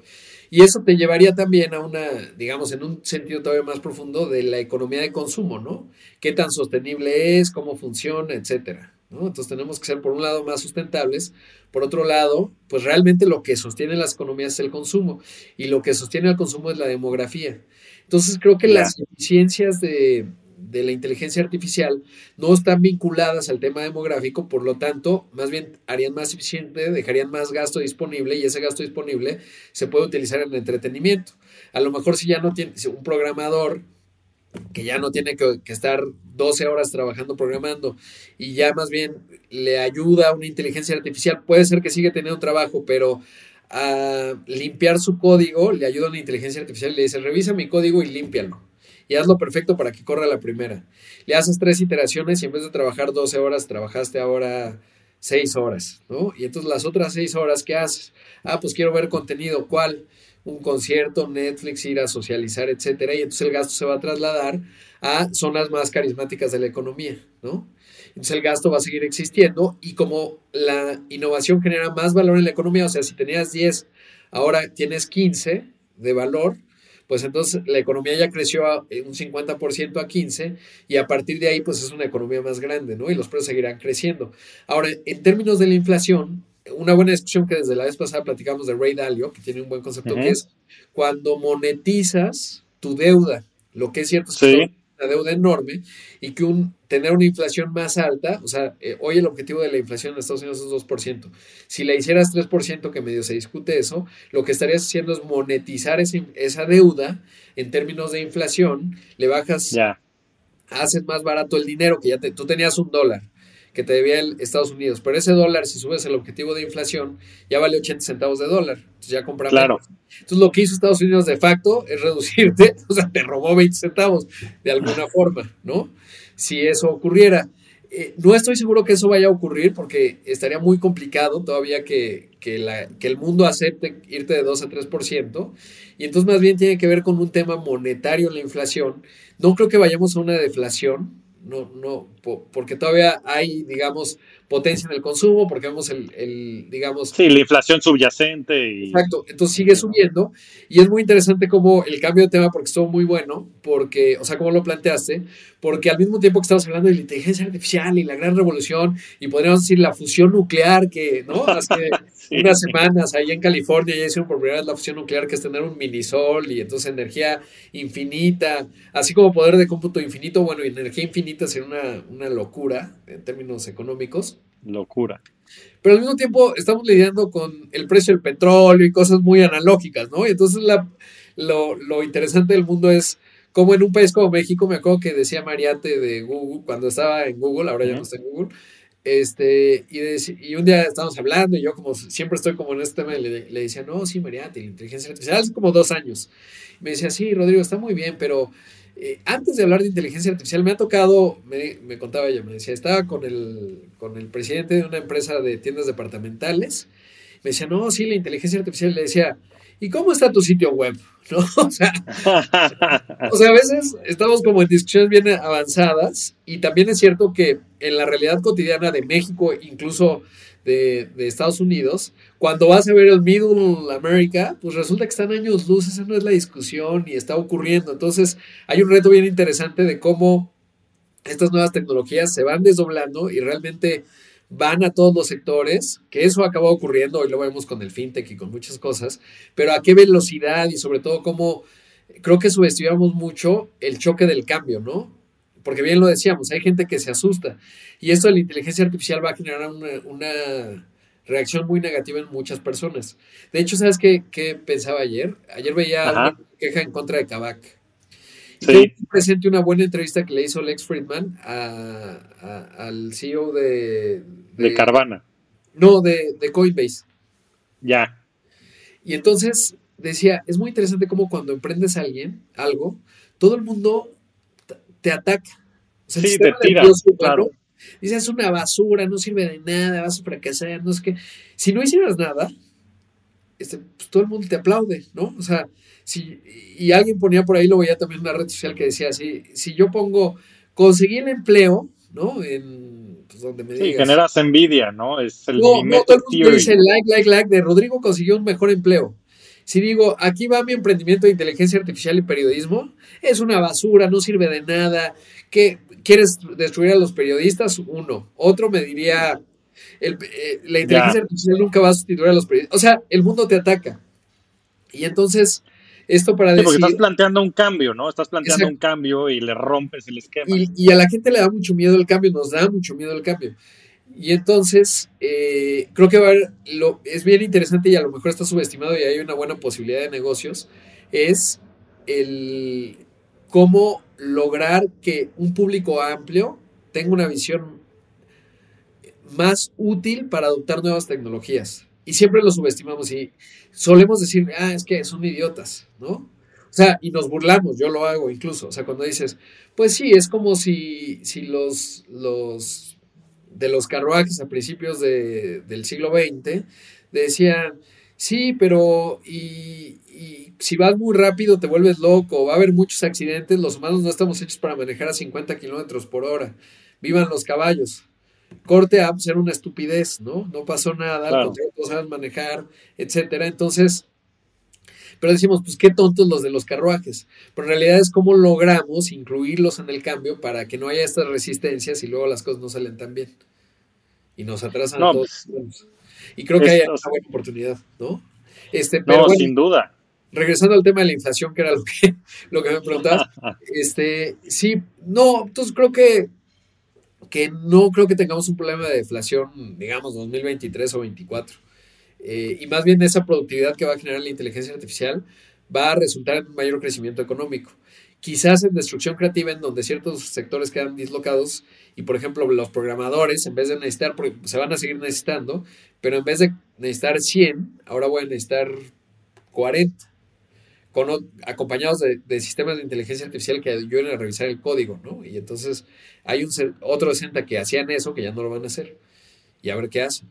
Y eso te llevaría también a una, digamos, en un sentido todavía más profundo de la economía de consumo, ¿no? ¿Qué tan sostenible es, cómo funciona, etcétera? ¿No? Entonces tenemos que ser, por un lado, más sustentables, por otro lado, pues realmente lo que sostiene las economías es el consumo y lo que sostiene el consumo es la demografía. Entonces creo que las eficiencias de, de la inteligencia artificial no están vinculadas al tema demográfico, por lo tanto, más bien harían más eficiente, dejarían más gasto disponible y ese gasto disponible se puede utilizar en el entretenimiento. A lo mejor si ya no tiene un programador que ya no tiene que, estar 12 horas trabajando programando y ya más bien le ayuda a una inteligencia artificial, puede ser que siga teniendo trabajo, pero a limpiar su código le ayuda a una inteligencia artificial y le dice, revisa mi código y límpialo y hazlo perfecto para que corra la primera. Le haces tres iteraciones y en vez de trabajar 12 horas, trabajaste ahora 6 horas, ¿no? Y entonces las otras 6 horas, ¿qué haces? Ah, pues quiero ver contenido, ¿cuál? Un concierto, Netflix, ir a socializar, etcétera, y entonces el gasto se va a trasladar a zonas más carismáticas de la economía, ¿no? Entonces el gasto va a seguir existiendo y como la innovación genera más valor en la economía, o sea, si tenías 10, ahora tienes 15 de valor, pues entonces la economía ya creció a eh, un 50% a 15 y a partir de ahí pues es una economía más grande, ¿no? Y los precios seguirán creciendo. Ahora, en términos de la inflación, una buena discusión que desde la vez pasada platicamos de Ray Dalio, que tiene un buen concepto, que es cuando monetizas tu deuda, lo que es cierto es que deuda enorme y que un, tener una inflación más alta, o sea, eh, hoy el objetivo de la inflación en Estados Unidos es 2%. Si la hicieras 3%, que medio se discute eso, lo que estarías haciendo es monetizar esa deuda en términos de inflación, le bajas, haces más barato el dinero, que ya tú tenías un dólar que te debía el Estados Unidos. Pero ese dólar, si subes el objetivo de inflación, ya vale 80 centavos de dólar. Entonces ya compramos. Claro. Entonces lo que hizo Estados Unidos de facto es reducirte, o sea, te robó 20 centavos de alguna forma, ¿no? Si eso ocurriera. Eh, no estoy seguro que eso vaya a ocurrir porque estaría muy complicado todavía que, que, la, que el mundo acepte irte de 2 a 3%. Y entonces más bien tiene que ver con un tema monetario en la inflación. No creo que vayamos a una deflación, no, no, porque todavía hay, digamos, potencia en el consumo, porque vemos el, digamos... Sí, la inflación subyacente. Y... Exacto, entonces sigue subiendo y es muy interesante como el cambio de tema, porque estuvo muy bueno, porque, o sea, como lo planteaste, porque al mismo tiempo que estamos hablando de la inteligencia artificial y la gran revolución, y podríamos decir la fusión nuclear, que, ¿no? Hace unas semanas ahí en California ya hicieron por primera vez la fusión nuclear, que es tener un minisol y entonces energía infinita, así como poder de cómputo infinito, bueno, energía infinita sería una, una locura en términos económicos. Locura. Pero al mismo tiempo estamos lidiando con el precio del petróleo y cosas muy analógicas, ¿no? Y entonces la, lo, lo interesante del mundo es como en un país como México, me acuerdo que decía Mariate de Google, cuando estaba en Google, ahora ya no está en Google, este, y, y, un día estábamos hablando y yo como siempre estoy como en este tema, le, le decía, no, sí, Mariate, la inteligencia artificial, hace como dos años. me decía, sí, Rodrigo, está muy bien, pero eh, antes de hablar de inteligencia artificial, me ha tocado, me, me, contaba ella, me decía, estaba con el, con el presidente de una empresa de tiendas departamentales, me decía, no, sí, la inteligencia artificial, le decía, ¿y cómo está tu sitio web? ¿No? O sea, o sea, a veces estamos como en discusiones bien avanzadas y también es cierto que en la realidad cotidiana de México, incluso de, Estados Unidos, cuando vas a ver el Middle America, pues resulta que están años luz, esa no es la discusión y está ocurriendo. Entonces, hay un reto bien interesante de cómo estas nuevas tecnologías se van desdoblando y realmente van a todos los sectores, que eso acaba ocurriendo, hoy lo vemos con el fintech y con muchas cosas, pero a qué velocidad y sobre todo cómo creo que subestimamos mucho el choque del cambio, ¿no? Porque bien lo decíamos, hay gente que se asusta y esto de la inteligencia artificial va a generar una, reacción muy negativa en muchas personas. De hecho, ¿sabes qué, pensaba ayer? Ayer veía una queja en contra de Kavak. Sí. presente una buena entrevista que le hizo Lex Friedman al CEO de, de, Carvana. No, de, de Coinbase. Ya. Y entonces decía, es muy interesante cómo cuando emprendes a alguien algo, todo el mundo te ataca. sí, te tira, claro. Dice, es una basura, no sirve de nada, vas a fracasar, no es que... Si no hicieras nada, este, pues todo el mundo te aplaude, ¿no? O sea, si, y alguien ponía por ahí, lo veía también en una red social que decía así, si yo pongo, conseguí el empleo, ¿no? En, pues donde me sí, generas envidia, ¿no? Es el no, no, todo el mundo dice like, like, like, de Rodrigo consiguió un mejor empleo. Si digo, aquí va mi emprendimiento de inteligencia artificial y periodismo, es una basura, no sirve de nada. ¿Qué, ¿Quieres destruir a los periodistas? Uno. Otro me diría, eh, la inteligencia artificial nunca va a sustituir a los periodistas. O sea, el mundo te ataca. Y entonces, esto para decir... Porque estás planteando un cambio, ¿no? Estás planteando un cambio y le rompes el esquema. Y, y, a la gente le da mucho miedo el cambio, nos da mucho miedo el cambio. Y entonces, eh, creo que va a lo, es bien interesante y a lo mejor está subestimado y hay una buena posibilidad de negocios, es el cómo lograr que un público amplio tenga una visión más útil para adoptar nuevas tecnologías. Y siempre lo subestimamos y solemos decir, ah, es que son idiotas, ¿no? O sea, y nos burlamos, yo lo hago incluso. O sea, cuando dices, pues sí, es como si, si los, los de los carruajes a principios del siglo XX, decían, sí, pero y, si vas muy rápido te vuelves loco, va a haber muchos accidentes, los humanos no estamos hechos para manejar a 50 kilómetros por hora, vivan los caballos. Corte a ser una estupidez, ¿no? No pasó nada, al contrario, no sabes manejar, etcétera. Entonces, pero decimos, pues qué tontos los de los carruajes. Pero en realidad es cómo logramos incluirlos en el cambio para que no haya estas resistencias y luego las cosas no salen tan bien. Y nos atrasan a todos. Pues, y creo que hay una buena oportunidad, ¿no? Este, pero no, sin duda. Regresando al tema de la inflación, que era lo que, lo que me preguntabas, este, sí, no, entonces creo que, que no creo que tengamos un problema de deflación, digamos, 2023 o 2024. Eh, y más bien esa productividad que va a generar la inteligencia artificial va a resultar en un mayor crecimiento económico. Quizás en destrucción creativa, en donde ciertos sectores quedan dislocados, y por ejemplo, los programadores, en vez de necesitar, porque se van a seguir necesitando, pero en vez de necesitar 100, ahora voy a necesitar 40, con, acompañados de, sistemas de inteligencia artificial que ayuden a revisar el código, ¿no? Y entonces hay un, otro 60 que hacían eso, que ya no lo van a hacer, y a ver qué hacen.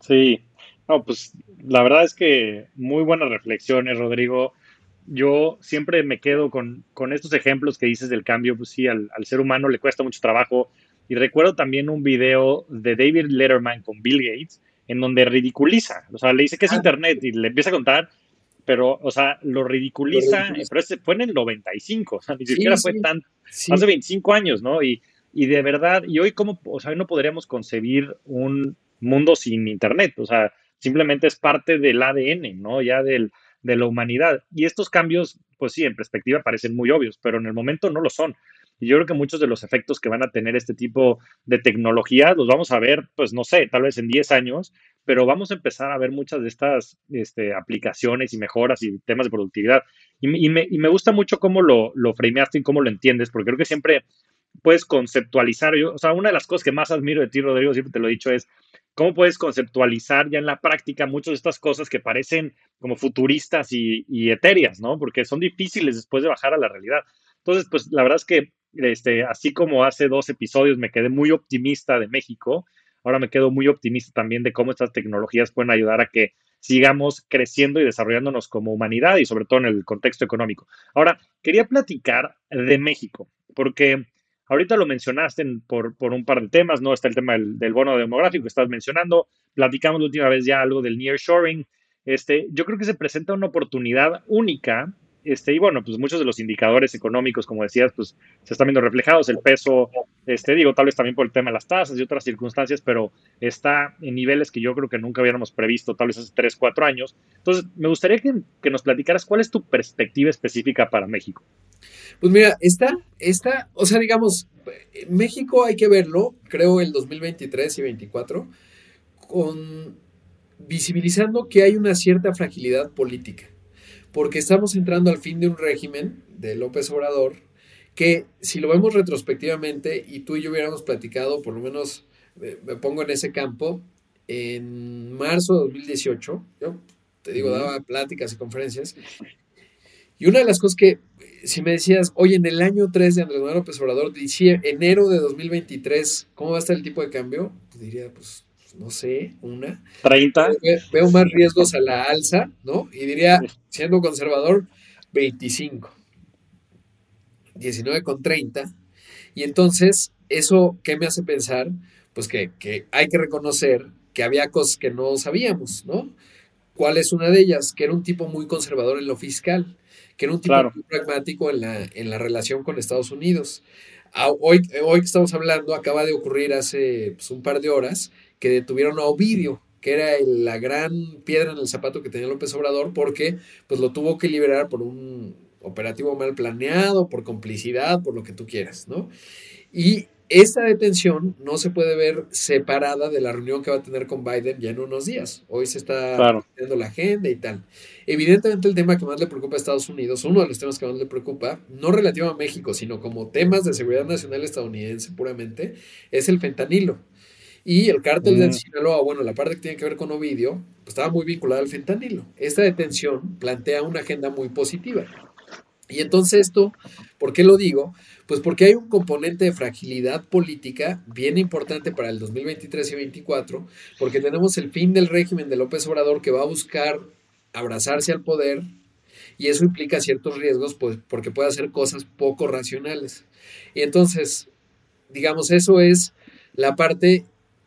Sí, no, pues la verdad es que muy buenas reflexiones, Rodrigo. Yo siempre me quedo con, estos ejemplos que dices del cambio, pues sí, al, ser humano le cuesta mucho trabajo. Y recuerdo también un video de David Letterman con Bill Gates, en donde ridiculiza, o sea, le dice que es ah. Internet y le empieza a contar, pero, o sea, lo ridiculiza, pero ese fue en el 95, o sea, ni siquiera fue tan, hace 25 años, ¿no? Y, y de verdad, y hoy, ¿cómo, o sea, no podríamos concebir un mundo sin Internet? O sea, simplemente es parte del ADN, ¿no? Ya del, de la humanidad. Y estos cambios, pues sí, en perspectiva parecen muy obvios, pero en el momento no lo son. Y yo creo que muchos de los efectos que van a tener este tipo de tecnología los vamos a ver, pues no sé, tal vez en 10 años, pero vamos a empezar a ver muchas de estas este, aplicaciones y mejoras y temas de productividad. Y, me, y me, gusta mucho cómo lo, lo frameaste y cómo lo entiendes, porque creo que siempre puedes conceptualizar. Yo, o sea, una de las cosas que más admiro de ti, Rodrigo, siempre te lo he dicho, es cómo puedes conceptualizar ya en la práctica muchas de estas cosas que parecen como futuristas y, etéreas, ¿no? Porque son difíciles después de bajar a la realidad. Entonces, pues la verdad es que este, así como hace dos episodios me quedé muy optimista de México, ahora me quedo muy optimista también de cómo estas tecnologías pueden ayudar a que sigamos creciendo y desarrollándonos como humanidad y sobre todo en el contexto económico. Ahora, quería platicar de México, porque Ahorita lo mencionaste por, por, un par de temas, ¿no? Está el tema del, bono demográfico que estás mencionando. Platicamos la última vez ya algo del nearshoring. Este, yo creo que se presenta una oportunidad única este, y bueno, pues muchos de los indicadores económicos, como decías, pues se están viendo reflejados. El peso, este, digo, tal vez también por el tema de las tasas y otras circunstancias, pero está en niveles que yo creo que nunca hubiéramos previsto, tal vez hace 3, 4 años. Entonces, me gustaría que, que nos platicaras cuál es tu perspectiva específica para México. Pues mira, esta, esta, o sea, digamos, México hay que verlo, creo, el 2023 y 2024, con visibilizando que hay una cierta fragilidad política porque estamos entrando al fin de un régimen de López Obrador que si lo vemos retrospectivamente y tú y yo hubiéramos platicado, por lo menos me pongo en ese campo, en marzo de 2018, yo te digo, daba pláticas y conferencias, y una de las cosas que, si me decías, oye, en el año 3 de Andrés Manuel López Obrador, enero de 2023, ¿cómo va a estar el tipo de cambio? Pues diría, pues no sé, una. 30. Veo más riesgos a la alza, ¿no? Y diría, siendo conservador, 25. 19 con 30. Y entonces, ¿eso qué me hace pensar? Pues que, hay que reconocer que había cosas que no sabíamos, ¿no? ¿Cuál es una de ellas? Que era un tipo muy conservador en lo fiscal, que era un tipo muy pragmático en la, en la relación con Estados Unidos. Hoy, hoy que estamos hablando, acaba de ocurrir hace pues, un par de horas que detuvieron a Ovidio, que era la gran piedra en el zapato que tenía López Obrador, porque pues lo tuvo que liberar por un operativo mal planeado, por complicidad, por lo que tú quieras, ¿no? Y esta detención no se puede ver separada de la reunión que va a tener con Biden ya en unos días. Hoy se está viendo la agenda y tal. Evidentemente el tema que más le preocupa a Estados Unidos, uno de los temas que más le preocupa, no relativo a México, sino como temas de seguridad nacional estadounidense puramente, es el fentanilo. Y el cártel del mm. Sinaloa, bueno, la parte que tiene que ver con Ovidio, pues estaba muy vinculada al fentanilo. Esta detención plantea una agenda muy positiva. Y entonces esto, ¿por qué lo digo? Pues porque hay un componente de fragilidad política bien importante para el 2023 y 2024, porque tenemos el fin del régimen de López Obrador que va a buscar abrazarse al poder y eso implica ciertos riesgos pues, porque puede hacer cosas poco racionales. Y entonces, digamos, eso es la parte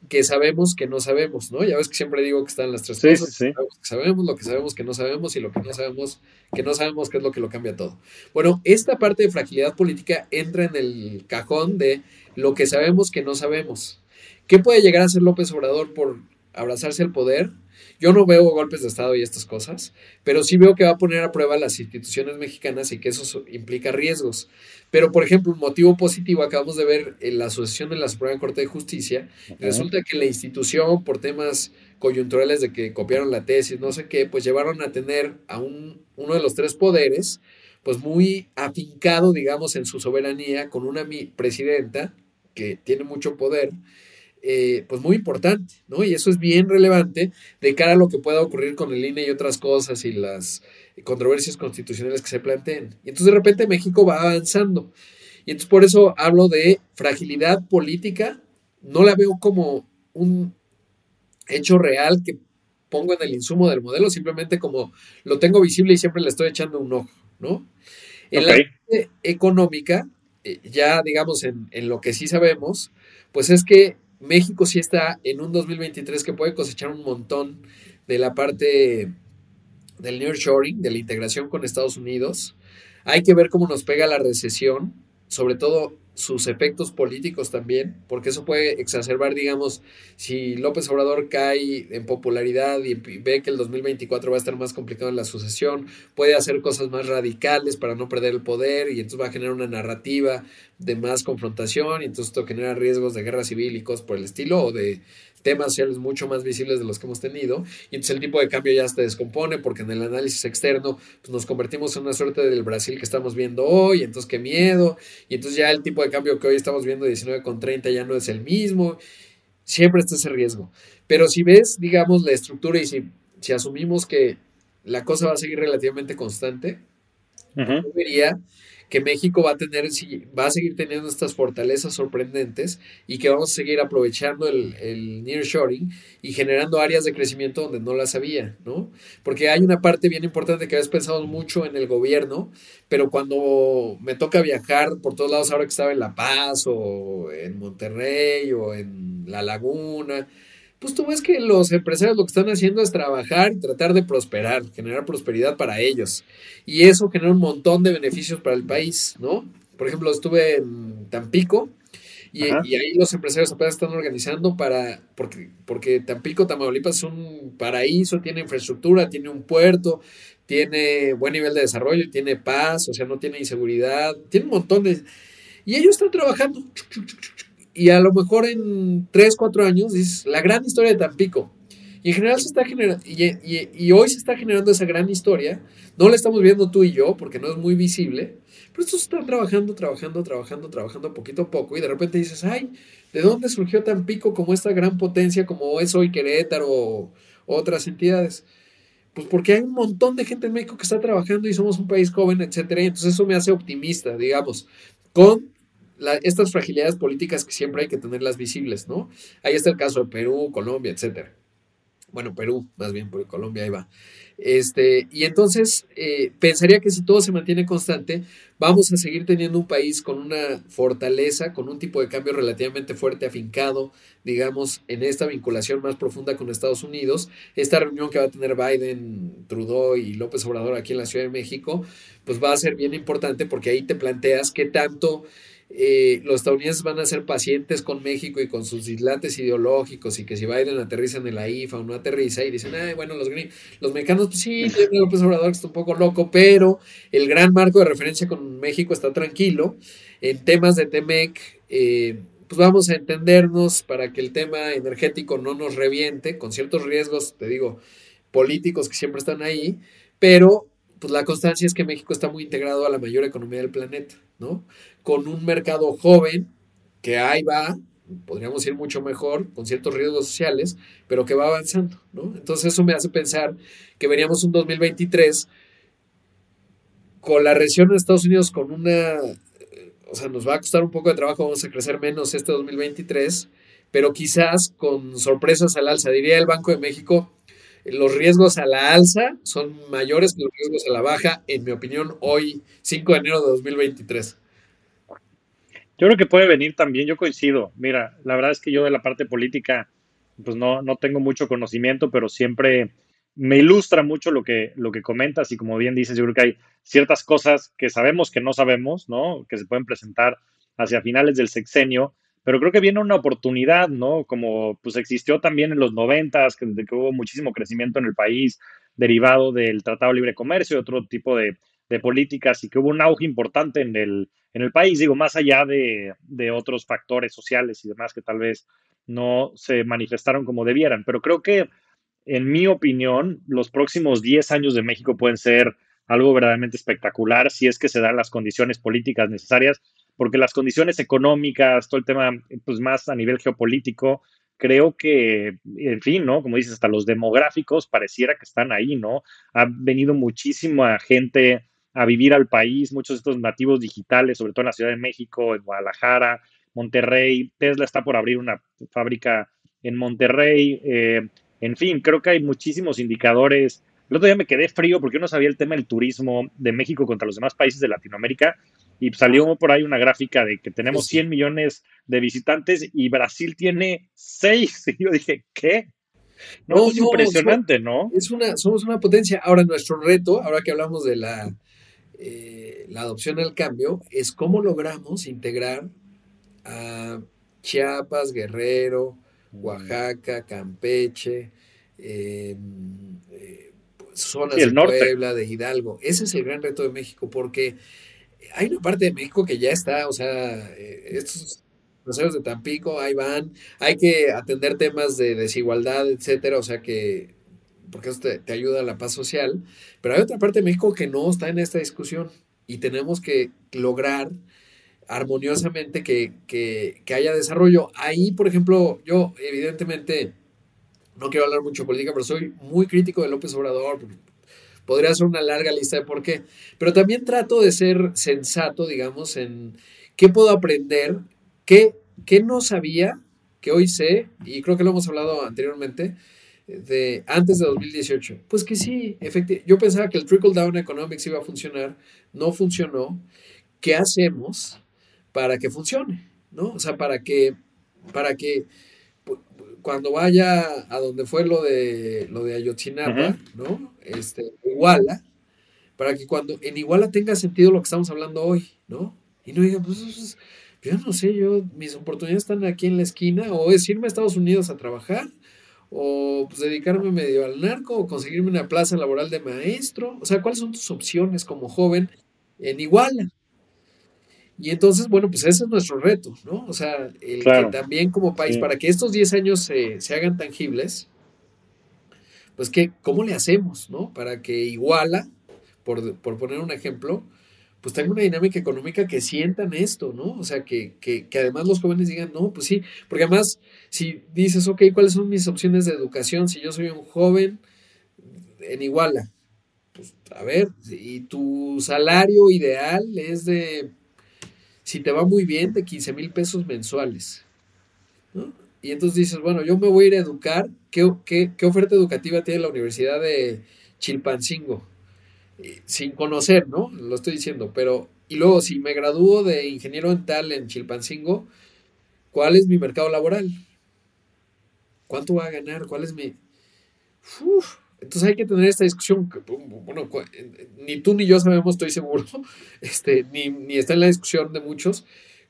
que sabemos que no sabemos, ¿no? Ya ves que siempre digo que están las tres cosas. Sabemos, lo que sabemos que no sabemos y lo que no sabemos que no sabemos qué es lo que lo cambia todo. Bueno, esta parte de fragilidad política entra en el cajón de lo que sabemos que no sabemos. ¿Qué puede llegar a ser López Obrador por abrazarse al poder? Yo no veo golpes de Estado y estas cosas, pero sí veo que va a poner a prueba las instituciones mexicanas y que eso implica riesgos. Pero, por ejemplo, un motivo positivo, acabamos de ver en la asociación de la Suprema Corte de Justicia, resulta que la institución, por temas coyunturales de que copiaron la tesis, no sé qué, pues llevaron a tener a un, uno de los tres poderes, pues muy afincado, digamos, en su soberanía, con una presidenta que tiene mucho poder, eh, pues muy importante, ¿no? Y eso es bien relevante de cara a lo que pueda ocurrir con el INE y otras cosas y las controversias constitucionales que se planteen. Y entonces de repente México va avanzando. Y entonces por eso hablo de fragilidad política, no la veo como un hecho real que pongo en el insumo del modelo, simplemente como lo tengo visible y siempre le estoy echando un ojo, ¿no? En la parte económica, eh, ya digamos en, en lo que sí sabemos, pues es que México sí está en un 2023 que puede cosechar un montón de la parte del nearshoring, de la integración con Estados Unidos. Hay que ver cómo nos pega la recesión, sobre todo sus efectos políticos también, porque eso puede exacerbar, digamos, si López Obrador cae en popularidad y ve que el 2024 va a estar más complicado en la sucesión, puede hacer cosas más radicales para no perder el poder y entonces va a generar una narrativa de más confrontación y entonces esto genera riesgos de guerra civil y cosas por el estilo o de temas sociales mucho más visibles de los que hemos tenido y entonces el tipo de cambio ya se descompone porque en el análisis externo pues nos convertimos en una suerte del Brasil que estamos viendo hoy, entonces qué miedo. Y entonces ya el tipo de cambio que hoy estamos viendo 19 con 30 ya no es el mismo, siempre está ese riesgo. Pero si ves, digamos, la estructura y si, si asumimos que la cosa va a seguir relativamente constante, yo diría que México va a tener, va a seguir teniendo estas fortalezas sorprendentes y que vamos a seguir aprovechando el, el nearshoring y generando áreas de crecimiento donde no las había, ¿no? Porque hay una parte bien importante que habías pensado mucho en el gobierno, pero cuando me toca viajar por todos lados, ahora que estaba en La Paz o en Monterrey o en La Laguna, pues tú ves que los empresarios lo que están haciendo es trabajar y tratar de prosperar, generar prosperidad para ellos. Y eso genera un montón de beneficios para el país, ¿no? Por ejemplo, estuve en Tampico y, ahí los empresarios apenas están organizando para, porque, porque Tampico, Tamaulipas es un paraíso, tiene infraestructura, tiene un puerto, tiene buen nivel de desarrollo, tiene paz, o sea, no tiene inseguridad, tiene un montón de... Y ellos están trabajando y a lo mejor en 3, 4 años es la gran historia de Tampico. Y en general se está generando, y, hoy se está generando esa gran historia. No la estamos viendo tú y yo porque no es muy visible, pero estos están trabajando, trabajando, trabajando, trabajando poquito a poco. Y de repente dices, ay, ¿de dónde surgió Tampico como esta gran potencia como es hoy Querétaro o otras entidades? Pues porque hay un montón de gente en México que está trabajando y somos un país joven, etcétera. entonces eso me hace optimista, digamos, con estas fragilidades políticas que siempre hay que tenerlas visibles, ¿no? Ahí está el caso de Perú, Colombia, etcétera. Bueno, Perú, más bien, porque Colombia ahí va. Este, y entonces eh, pensaría que si todo se mantiene constante, vamos a seguir teniendo un país con una fortaleza, con un tipo de cambio relativamente fuerte, afincado, digamos, en esta vinculación más profunda con Estados Unidos. Esta reunión que va a tener Biden, Trudeau y López Obrador aquí en la Ciudad de México, pues va a ser bien importante porque ahí te planteas qué tanto eh, los estadounidenses van a ser pacientes con México y con sus dislates ideológicos y que si Biden aterriza en la IFA o no aterriza y dicen, ay, bueno, los, los mexicanos, pues sí, tiene López Obrador que está un poco loco, pero el gran marco de referencia con México está tranquilo. En temas de TEMEC, eh, pues vamos a entendernos para que el tema energético no nos reviente, con ciertos riesgos, te digo, políticos que siempre están ahí, pero pues la constancia es que México está muy integrado a la mayor economía del planeta, ¿no? Con un mercado joven que ahí va, podríamos ir mucho mejor, con ciertos riesgos sociales, pero que va avanzando, ¿no? Entonces eso me hace pensar que veríamos un 2023 con la recesión en Estados Unidos con una, o sea, nos va a costar un poco de trabajo, vamos a crecer menos este 2023, pero quizás con sorpresas al alza, diría el Banco de México, los riesgos a la alza son mayores que los riesgos a la baja, en mi opinión, hoy, 5 de enero de 2023. Yo creo que puede venir también, yo coincido. Mira, la verdad es que yo de la parte política, pues no, no tengo mucho conocimiento, pero siempre me ilustra mucho lo que, lo que comentas y como bien dices, yo creo que hay ciertas cosas que sabemos que no sabemos, ¿no? Que se pueden presentar hacia finales del sexenio, pero creo que viene una oportunidad, ¿no? Como pues existió también en los noventas, que, que hubo muchísimo crecimiento en el país derivado del Tratado de Libre Comercio y otro tipo de, políticas y que hubo un auge importante en el, en el país, digo, más allá de, de, otros factores sociales y demás que tal vez no se manifestaron como debieran. Pero creo que, en mi opinión, los próximos 10 años de México pueden ser algo verdaderamente espectacular si es que se dan las condiciones políticas necesarias porque las condiciones económicas, todo el tema, pues más a nivel geopolítico, creo que, en fin, ¿no? Como dices, hasta los demográficos pareciera que están ahí, ¿no? Ha venido muchísima gente a vivir al país, muchos de estos nativos digitales, sobre todo en la Ciudad de México, en Guadalajara, Monterrey, Tesla está por abrir una fábrica en Monterrey, eh, en fin, creo que hay muchísimos indicadores. El otro día me quedé frío porque yo no sabía el tema del turismo de México contra los demás países de Latinoamérica y salió por ahí una gráfica de que tenemos 100 millones de visitantes y Brasil tiene 6. Y yo dije, ¿qué? No, es impresionante, ¿no? Es una, somos una potencia. Ahora, nuestro reto, ahora que hablamos de la, eh, la adopción al cambio, es cómo logramos integrar a Chiapas, Guerrero, Oaxaca, Campeche, em, eh, zonas de Puebla, de Hidalgo. Ese es el gran reto de México, porque hay una parte de México que ya está, o sea, eh, estos museos de Tampico, ahí van, hay que atender temas de desigualdad, etcétera, o sea que, porque eso te, ayuda a la paz social, pero hay otra parte de México que no está en esta discusión y tenemos que lograr armoniosamente que, que, que haya desarrollo. Ahí, por ejemplo, yo evidentemente no quiero hablar mucho de política, pero soy muy crítico de López Obrador Podría ser una larga lista de por qué. Pero también trato de ser sensato, digamos, en qué puedo aprender, qué, qué no sabía, que hoy sé, y creo que lo hemos hablado anteriormente, de antes de 2018. Pues que sí, efectivamente, yo pensaba que el trickle down economics iba a funcionar, no funcionó. ¿Qué hacemos para que funcione? ¿No? O sea, para que, para que cuando vaya a donde fue lo de lo de Ayotzinapa, ¿no? Este, Iguala, para que cuando en Iguala tenga sentido lo que estamos hablando hoy, ¿no? Y no diga, pues, pues, yo no sé, yo, mis oportunidades están aquí en la esquina, o es irme a Estados Unidos a trabajar, o pues dedicarme medio al narco, o conseguirme una plaza laboral de maestro. O sea, ¿cuáles son tus opciones como joven en Iguala? Y entonces, bueno, pues ese es nuestro reto, ¿no? O sea, el que también como país, para que estos 10 años se, hagan tangibles, pues que, ¿cómo le hacemos, no? Para que Iguala, por, por, poner un ejemplo, pues tenga una dinámica económica que sientan esto, ¿no? O sea, que, que, que además los jóvenes digan, no, pues sí, porque además, si dices, ok, ¿cuáles son mis opciones de educación? Si yo soy un joven en Iguala, pues a ver, y tu salario ideal es de si te va muy bien, de 15 mil pesos mensuales. Y entonces dices, bueno, yo me voy a ir a educar. ¿Qué, oferta educativa tiene la Universidad de Chilpancingo? Sin conocer, ¿no? Lo estoy diciendo, pero... Y luego, si me gradúo de ingeniero dental en Chilpancingo, ¿cuál es mi mercado laboral? ¿Cuánto va a ganar? ¿Cuál es mi... Entonces hay que tener esta discusión, bueno, ni tú ni yo sabemos, estoy seguro, este, ni, ni está en la discusión de muchos,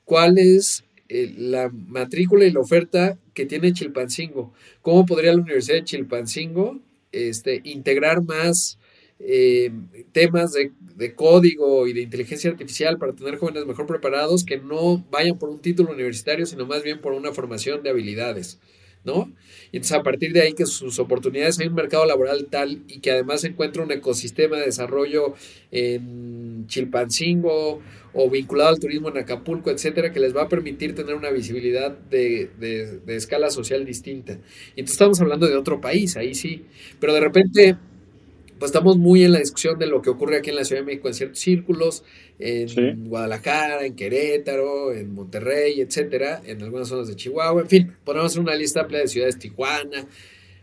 cuál es eh, la matrícula y la oferta que tiene Chilpancingo. ¿Cómo podría la Universidad de Chilpancingo este, integrar más eh, temas de, de, código y de inteligencia artificial para tener jóvenes mejor preparados que no vayan por un título universitario, sino más bien por una formación de habilidades? ¿No? Y entonces a partir de ahí que sus oportunidades hay un mercado laboral tal y que además se encuentra un ecosistema de desarrollo en Chilpancingo o vinculado al turismo en Acapulco, etcétera, que les va a permitir tener una visibilidad de, de escala social distinta. Y entonces estamos hablando de otro país, ahí sí, pero de repente pues estamos muy en la discusión de lo que ocurre aquí en la Ciudad de México en ciertos círculos, en Guadalajara, en Querétaro, en Monterrey, etcétera, en algunas zonas de Chihuahua, en fin, podemos hacer una lista amplia de ciudades, Tijuana,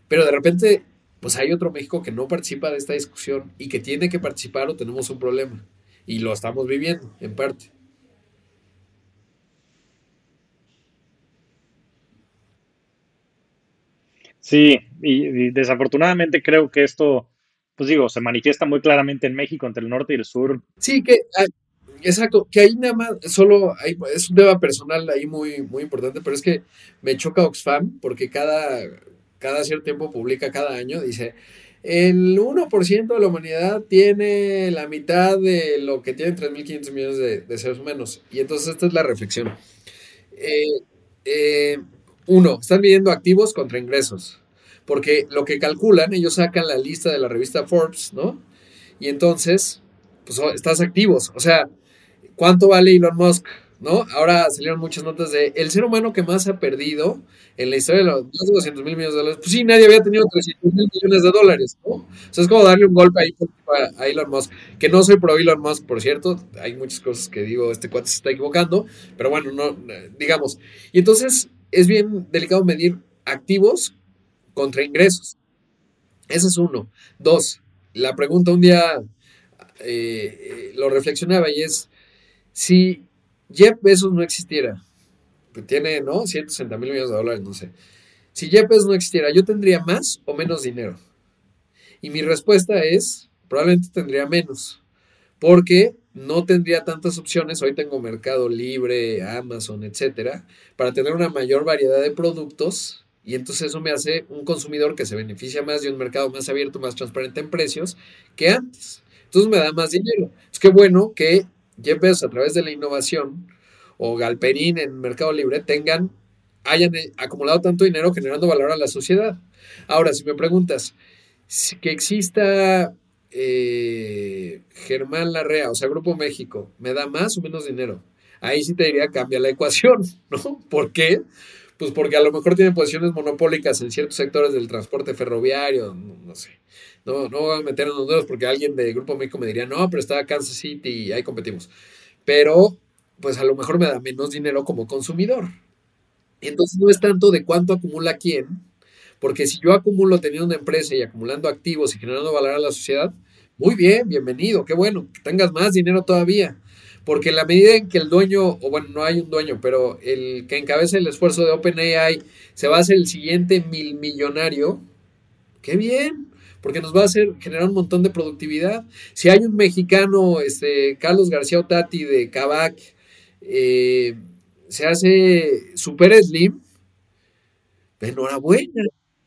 pero de repente, pues hay otro México que no participa de esta discusión y que tiene que participar o tenemos un problema. Y lo estamos viviendo, en parte. Sí, y desafortunadamente creo que esto pues digo, se manifiesta muy claramente en México entre el norte y el sur. Sí, que ah, exacto, que ahí nada más, solo hay, es un tema personal ahí muy, muy importante, pero es que me choca Oxfam porque cada, cada cierto tiempo publica cada año, dice, el 1% de la humanidad tiene la mitad de lo que tienen 3.500 millones de, seres humanos. Y entonces esta es la reflexión. Eh, eh, uno, están midiendo activos contra ingresos porque lo que calculan, ellos sacan la lista de la revista Forbes, ¿no? Y entonces, pues oh, estás activos. O sea, ¿cuánto vale Elon Musk? ¿No? Ahora salieron muchas notas de el ser humano que más ha perdido en la historia de los 200 mil millones de dólares. Pues sí, nadie había tenido 300 mil millones de dólares, ¿no? O sea, es como darle un golpe ahí a Elon Musk. Que no soy pro Elon Musk, por cierto. Hay muchas cosas que digo, este cuate se está equivocando. Pero bueno, no, digamos. Y entonces es bien delicado medir activos contra ingresos. Ese es uno. Dos, la pregunta un día eh, lo reflexionaba y es, si Jeff Bezos no existiera, tiene, ¿no? 160 mil millones de dólares, no sé. Si Jeff Bezos no existiera, ¿yo tendría más o menos dinero? Y mi respuesta es, probablemente tendría menos, porque no tendría tantas opciones, hoy tengo Mercado Libre, Amazon, etcétera, para tener una mayor variedad de productos y entonces eso me hace un consumidor que se beneficia más de un mercado más abierto, más transparente en precios que antes. Entonces me da más dinero. Es que bueno que Jeff a través de la innovación o Galperín en Mercado Libre tengan, hayan eh, acumulado tanto dinero generando valor a la sociedad. Ahora, si me preguntas, que exista eh, Germán Larrea, o sea, Grupo México, ¿me da más o menos dinero? Ahí sí te diría, cambia la ecuación, ¿no? ¿Por qué? Pues porque a lo mejor tiene posiciones monopólicas en ciertos sectores del transporte ferroviario, no, sé. No, no voy a meter en los dedos porque alguien de Grupo México me diría, no, pero está Kansas City y ahí competimos. Pero, pues a lo mejor me da menos dinero como consumidor. Entonces no es tanto de cuánto acumula quién, porque si yo acumulo teniendo una empresa y acumulando activos y generando valor a la sociedad, muy bien, bienvenido, qué bueno, que tengas más dinero todavía. Porque en la medida en que el dueño, o bueno, no hay un dueño, pero el que encabeza el esfuerzo de OpenAI se va a hacer el siguiente mil millonario, qué bien, porque nos va a hacer generar un montón de productividad. Si hay un mexicano, este, Carlos García Otati de Cabac, eh, se hace super slim, enhorabuena,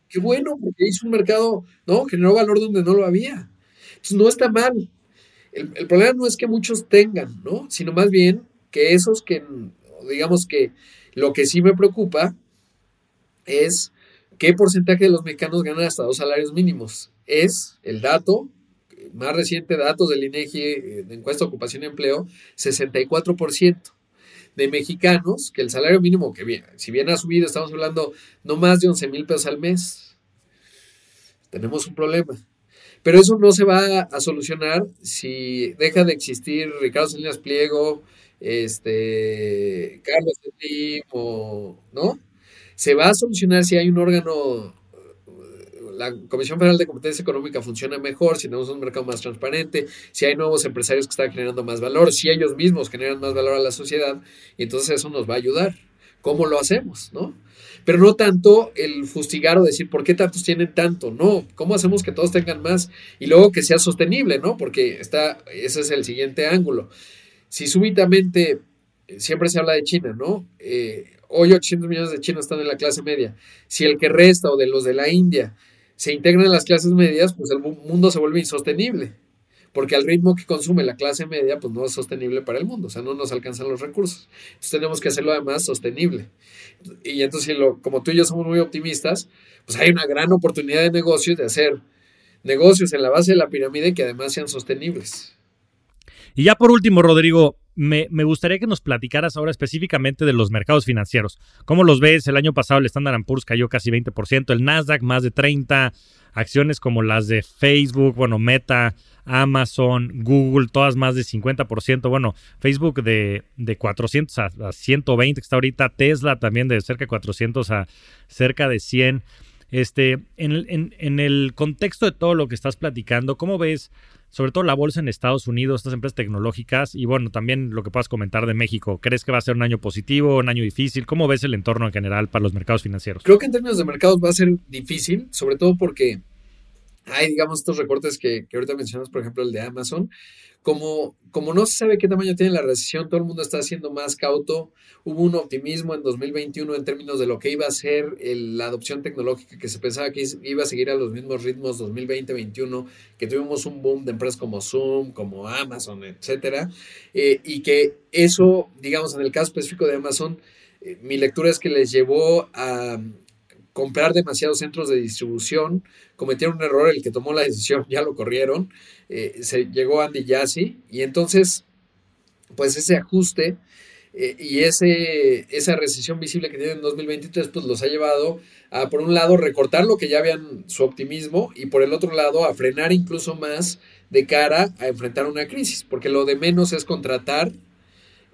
qué bueno, porque hizo un mercado, ¿no? Generó valor donde no lo había. Entonces no está mal. El, problema no es que muchos tengan, ¿no? Sino más bien que esos que, digamos que lo que sí me preocupa es qué porcentaje de los mexicanos ganan hasta dos salarios mínimos. Es el dato, más reciente datos del INEGI eh, de encuesta de ocupación y empleo, 64% de mexicanos que el salario mínimo, que bien, si bien ha subido, estamos hablando no más de 11 mil pesos al mes. Tenemos un problema. Pero eso no se va a solucionar si deja de existir Ricardo Salinas Pliego, este, Carlos Slim, o, ¿no? Se va a solucionar si hay un órgano la Comisión Federal de Competencia Económica funciona mejor, si tenemos un mercado más transparente, si hay nuevos empresarios que están generando más valor, si ellos mismos generan más valor a la sociedad, y entonces eso nos va a ayudar. ¿Cómo lo hacemos? ¿No? Pero no tanto el fustigar o decir por qué tantos tienen tanto, no, ¿cómo hacemos que todos tengan más? Y luego que sea sostenible, ¿no? Porque está, ese es el siguiente ángulo. Si súbitamente, siempre se habla de China, ¿no? Eh, hoy 800 millones de chinos están en la clase media. Si el que resta o de los de la India se integran en las clases medias, pues el mundo se vuelve insostenible, porque al ritmo que consume la clase media, pues no es sostenible para el mundo, o sea, no nos alcanzan los recursos. Entonces tenemos que hacerlo además sostenible. Y entonces, como tú y yo somos muy optimistas, pues hay una gran oportunidad de negocios, de hacer negocios en la base de la pirámide que además sean sostenibles. Y ya por último, Rodrigo, me, gustaría que nos platicaras ahora específicamente de los mercados financieros. ¿Cómo los ves? El año pasado el Standard Poor's cayó casi 20%, el Nasdaq más de 30%, acciones como las de Facebook, bueno, Meta, Amazon, Google, todas más de 50%. Bueno, Facebook de, de 400 a, 120 que está ahorita, Tesla también de cerca de 400 a cerca de 100. Este, en, en, en el contexto de todo lo que estás platicando, ¿cómo ves sobre todo la bolsa en Estados Unidos, estas empresas tecnológicas y bueno, también lo que puedas comentar de México. ¿Crees que va a ser un año positivo, un año difícil? ¿Cómo ves el entorno en general para los mercados financieros? Creo que en términos de mercados va a ser difícil, sobre todo porque hay, digamos, estos recortes que, que ahorita mencionamos, por ejemplo, el de Amazon, como, como no se sabe qué tamaño tiene la recesión, todo el mundo está siendo más cauto. Hubo un optimismo en 2021 en términos de lo que iba a ser la adopción tecnológica, que se pensaba que iba a seguir a los mismos ritmos 2020-2021, que tuvimos un boom de empresas como Zoom, como Amazon, etcétera, eh, y que eso, digamos, en el caso específico de Amazon, eh, mi lectura es que les llevó a comprar demasiados centros de distribución, cometieron un error, el que tomó la decisión ya lo corrieron, eh, se llegó Andy Jassy y entonces, pues ese ajuste eh, y ese, esa recesión visible que tienen en 2023, pues los ha llevado a, por un lado, recortar lo que ya habían su optimismo y por el otro lado, a frenar incluso más de cara a enfrentar una crisis, porque lo de menos es contratar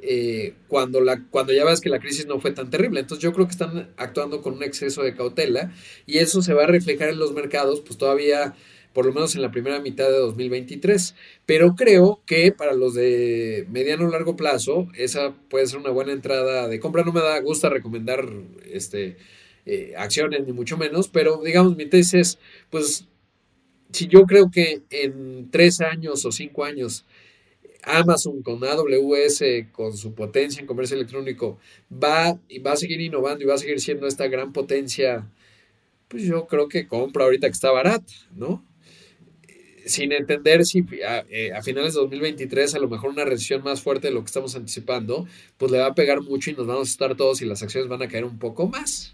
eh, cuando, la, cuando ya ves que la crisis no fue tan terrible. Entonces yo creo que están actuando con un exceso de cautela y eso se va a reflejar en los mercados, pues todavía por lo menos en la primera mitad de 2023. Pero creo que para los de mediano o largo plazo, esa puede ser una buena entrada de compra. No me da gusto recomendar este, eh, acciones, ni mucho menos, pero digamos, mi tesis es, pues, si yo creo que en tres años o cinco años Amazon con AWS, con su potencia en comercio electrónico, va, y va a seguir innovando y va a seguir siendo esta gran potencia, pues yo creo que compra ahorita que está barata, ¿no? Sin entender si a, eh, a, finales de 2023 a lo mejor una recesión más fuerte de lo que estamos anticipando, pues le va a pegar mucho y nos vamos a estar todos y las acciones van a caer un poco más.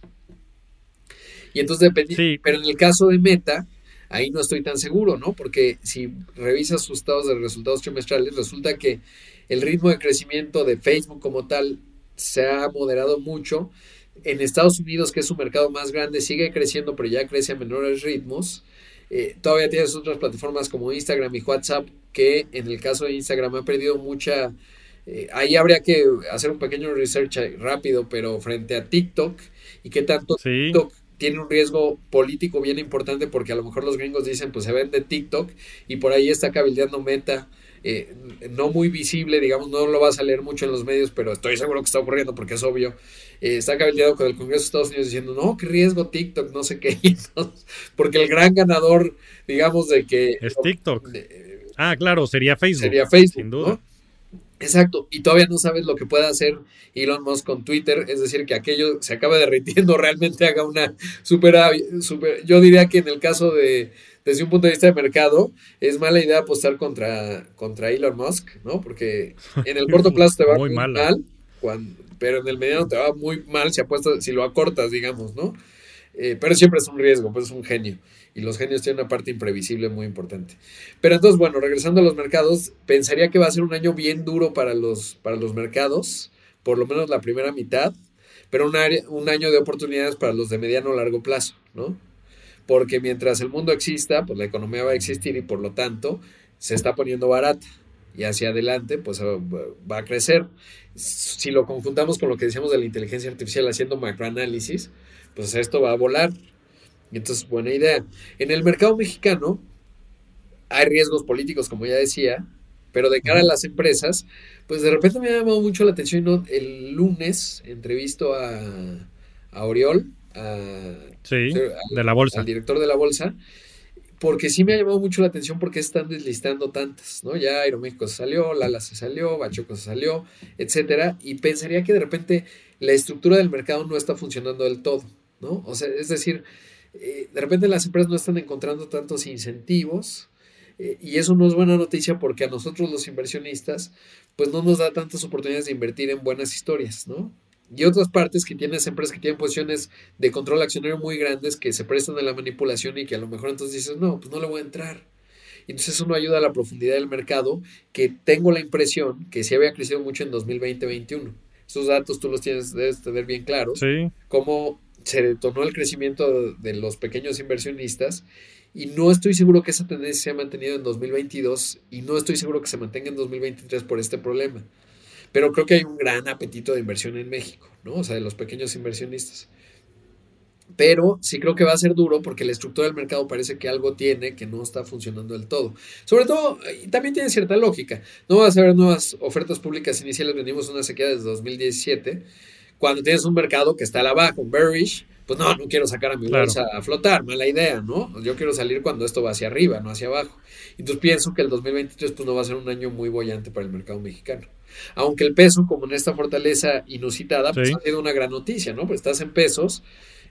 Y entonces, depende, pero en el caso de Meta, ahí no estoy tan seguro, ¿no? Porque si revisas sus estados de resultados trimestrales, resulta que el ritmo de crecimiento de Facebook como tal se ha moderado mucho. en Estados Unidos, que es un mercado más grande, sigue creciendo, pero ya crece a menores ritmos. Eh, todavía tienes otras plataformas como Instagram y WhatsApp, que en el caso de Instagram ha perdido mucha... Eh, ahí habría que hacer un pequeño research rápido, pero frente a TikTok y qué tanto TikTok tiene un riesgo político bien importante porque a lo mejor los gringos dicen pues se vende TikTok y por ahí está cabildeando Meta eh, no muy visible, digamos, no lo vas a leer mucho en los medios, pero estoy seguro que está ocurriendo porque es obvio. Eh, está cabildeado con el Congreso de Estados Unidos diciendo, no, qué riesgo TikTok, no sé qué, porque el gran ganador, digamos, de que... Es TikTok. ah, claro, sería Facebook. Sería Facebook, sin duda. Exacto, y todavía no sabes lo que puede hacer Elon Musk con Twitter, es decir, que aquello se acaba derritiendo, realmente haga una super, super, yo diría que en el caso de, desde un punto de vista de mercado, es mala idea apostar contra, contra Elon Musk, ¿no? Porque en el corto plazo te va muy, mal, pero en el mediano te va muy mal si apuestas, si lo acortas, digamos, ¿no? Eh, pero siempre es un riesgo, pues es un genio y los genios tienen una parte imprevisible muy importante. Pero entonces, bueno, regresando a los mercados, pensaría que va a ser un año bien duro para los, para los mercados, por lo menos la primera mitad, pero un, año de oportunidades para los de mediano o largo plazo, ¿no? Porque mientras el mundo exista, pues la economía va a existir y por lo tanto se está poniendo barata y hacia adelante pues va a crecer. Si lo conjuntamos con lo que decíamos de la inteligencia artificial haciendo macroanálisis, pues esto va a volar. Y entonces, buena idea. En el mercado mexicano hay riesgos políticos, como ya decía, pero de cara a las empresas, pues de repente me ha llamado mucho la atención. El lunes entrevisto a, a Oriol, a, sí, de la bolsa. al director de la bolsa, porque sí me ha llamado mucho la atención porque están deslistando tantas, ¿no? Ya Aeroméxico se salió, Lala se salió, Bachoco se salió, etcétera, y pensaría que de repente la estructura del mercado no está funcionando del todo, ¿no? O sea, es decir, eh, de repente las empresas no están encontrando tantos incentivos eh, y eso no es buena noticia porque a nosotros los inversionistas pues no nos da tantas oportunidades de invertir en buenas historias, ¿no? Y otras partes que tienes empresas que tienen posiciones de control accionario muy grandes que se prestan a la manipulación y que a lo mejor entonces dices, no, pues no le voy a entrar. Entonces eso no ayuda a la profundidad del mercado, que tengo la impresión que sí había crecido mucho en 2020-2021. Esos datos tú los tienes, debes tener bien claros. Sí. Se detonó el crecimiento de los pequeños inversionistas y no estoy seguro que esa tendencia se haya mantenido en 2022 y no estoy seguro que se mantenga en 2023 por este problema. Pero creo que hay un gran apetito de inversión en México, ¿no? O sea, de los pequeños inversionistas. Pero sí creo que va a ser duro porque la estructura del mercado parece que algo tiene que no está funcionando del todo. Sobre todo, también tiene cierta lógica. No vas a ver nuevas ofertas públicas iniciales, venimos una sequía desde 2017 cuando tienes un mercado que está a la baja, un bearish, pues no, no quiero sacar a mi bolsa a flotar, mala idea, ¿no? Yo quiero salir cuando esto va hacia arriba, no hacia abajo. Entonces pienso que el 2023 pues no va a ser un año muy bollante para el mercado mexicano. Aunque el peso, como en esta fortaleza inusitada, pues ha sido una gran noticia, ¿no? Pues estás en pesos,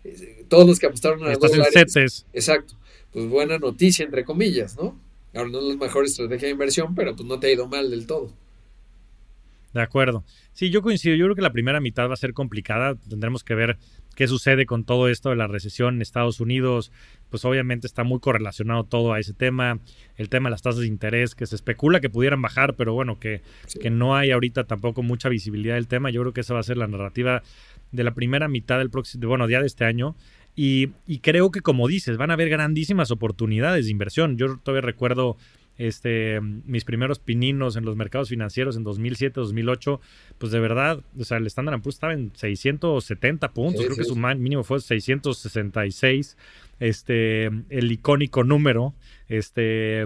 eh, todos los que apostaron a Estás dólares. Exacto. Pues buena noticia, entre comillas, ¿no? Ahora no es la mejor estrategia de inversión, pero pues no te ha ido mal del todo. De acuerdo. Sí, yo coincido. Yo creo que la primera mitad va a ser complicada. Tendremos que ver qué sucede con todo esto de la recesión en Estados Unidos. Pues obviamente está muy correlacionado todo a ese tema. El tema de las tasas de interés, que se especula que pudieran bajar, pero bueno, que, que no hay ahorita tampoco mucha visibilidad del tema. Yo creo que esa va a ser la narrativa de la primera mitad del próximo, bueno, día de este año. Y, y, creo que, como dices, van a haber grandísimas oportunidades de inversión. Yo todavía recuerdo este, mis primeros pininos en los mercados financieros en 2007, 2008, pues de verdad, o sea, el Standard Poor's estaba en 670 puntos, creo que su mínimo fue 666, este, el icónico número, este,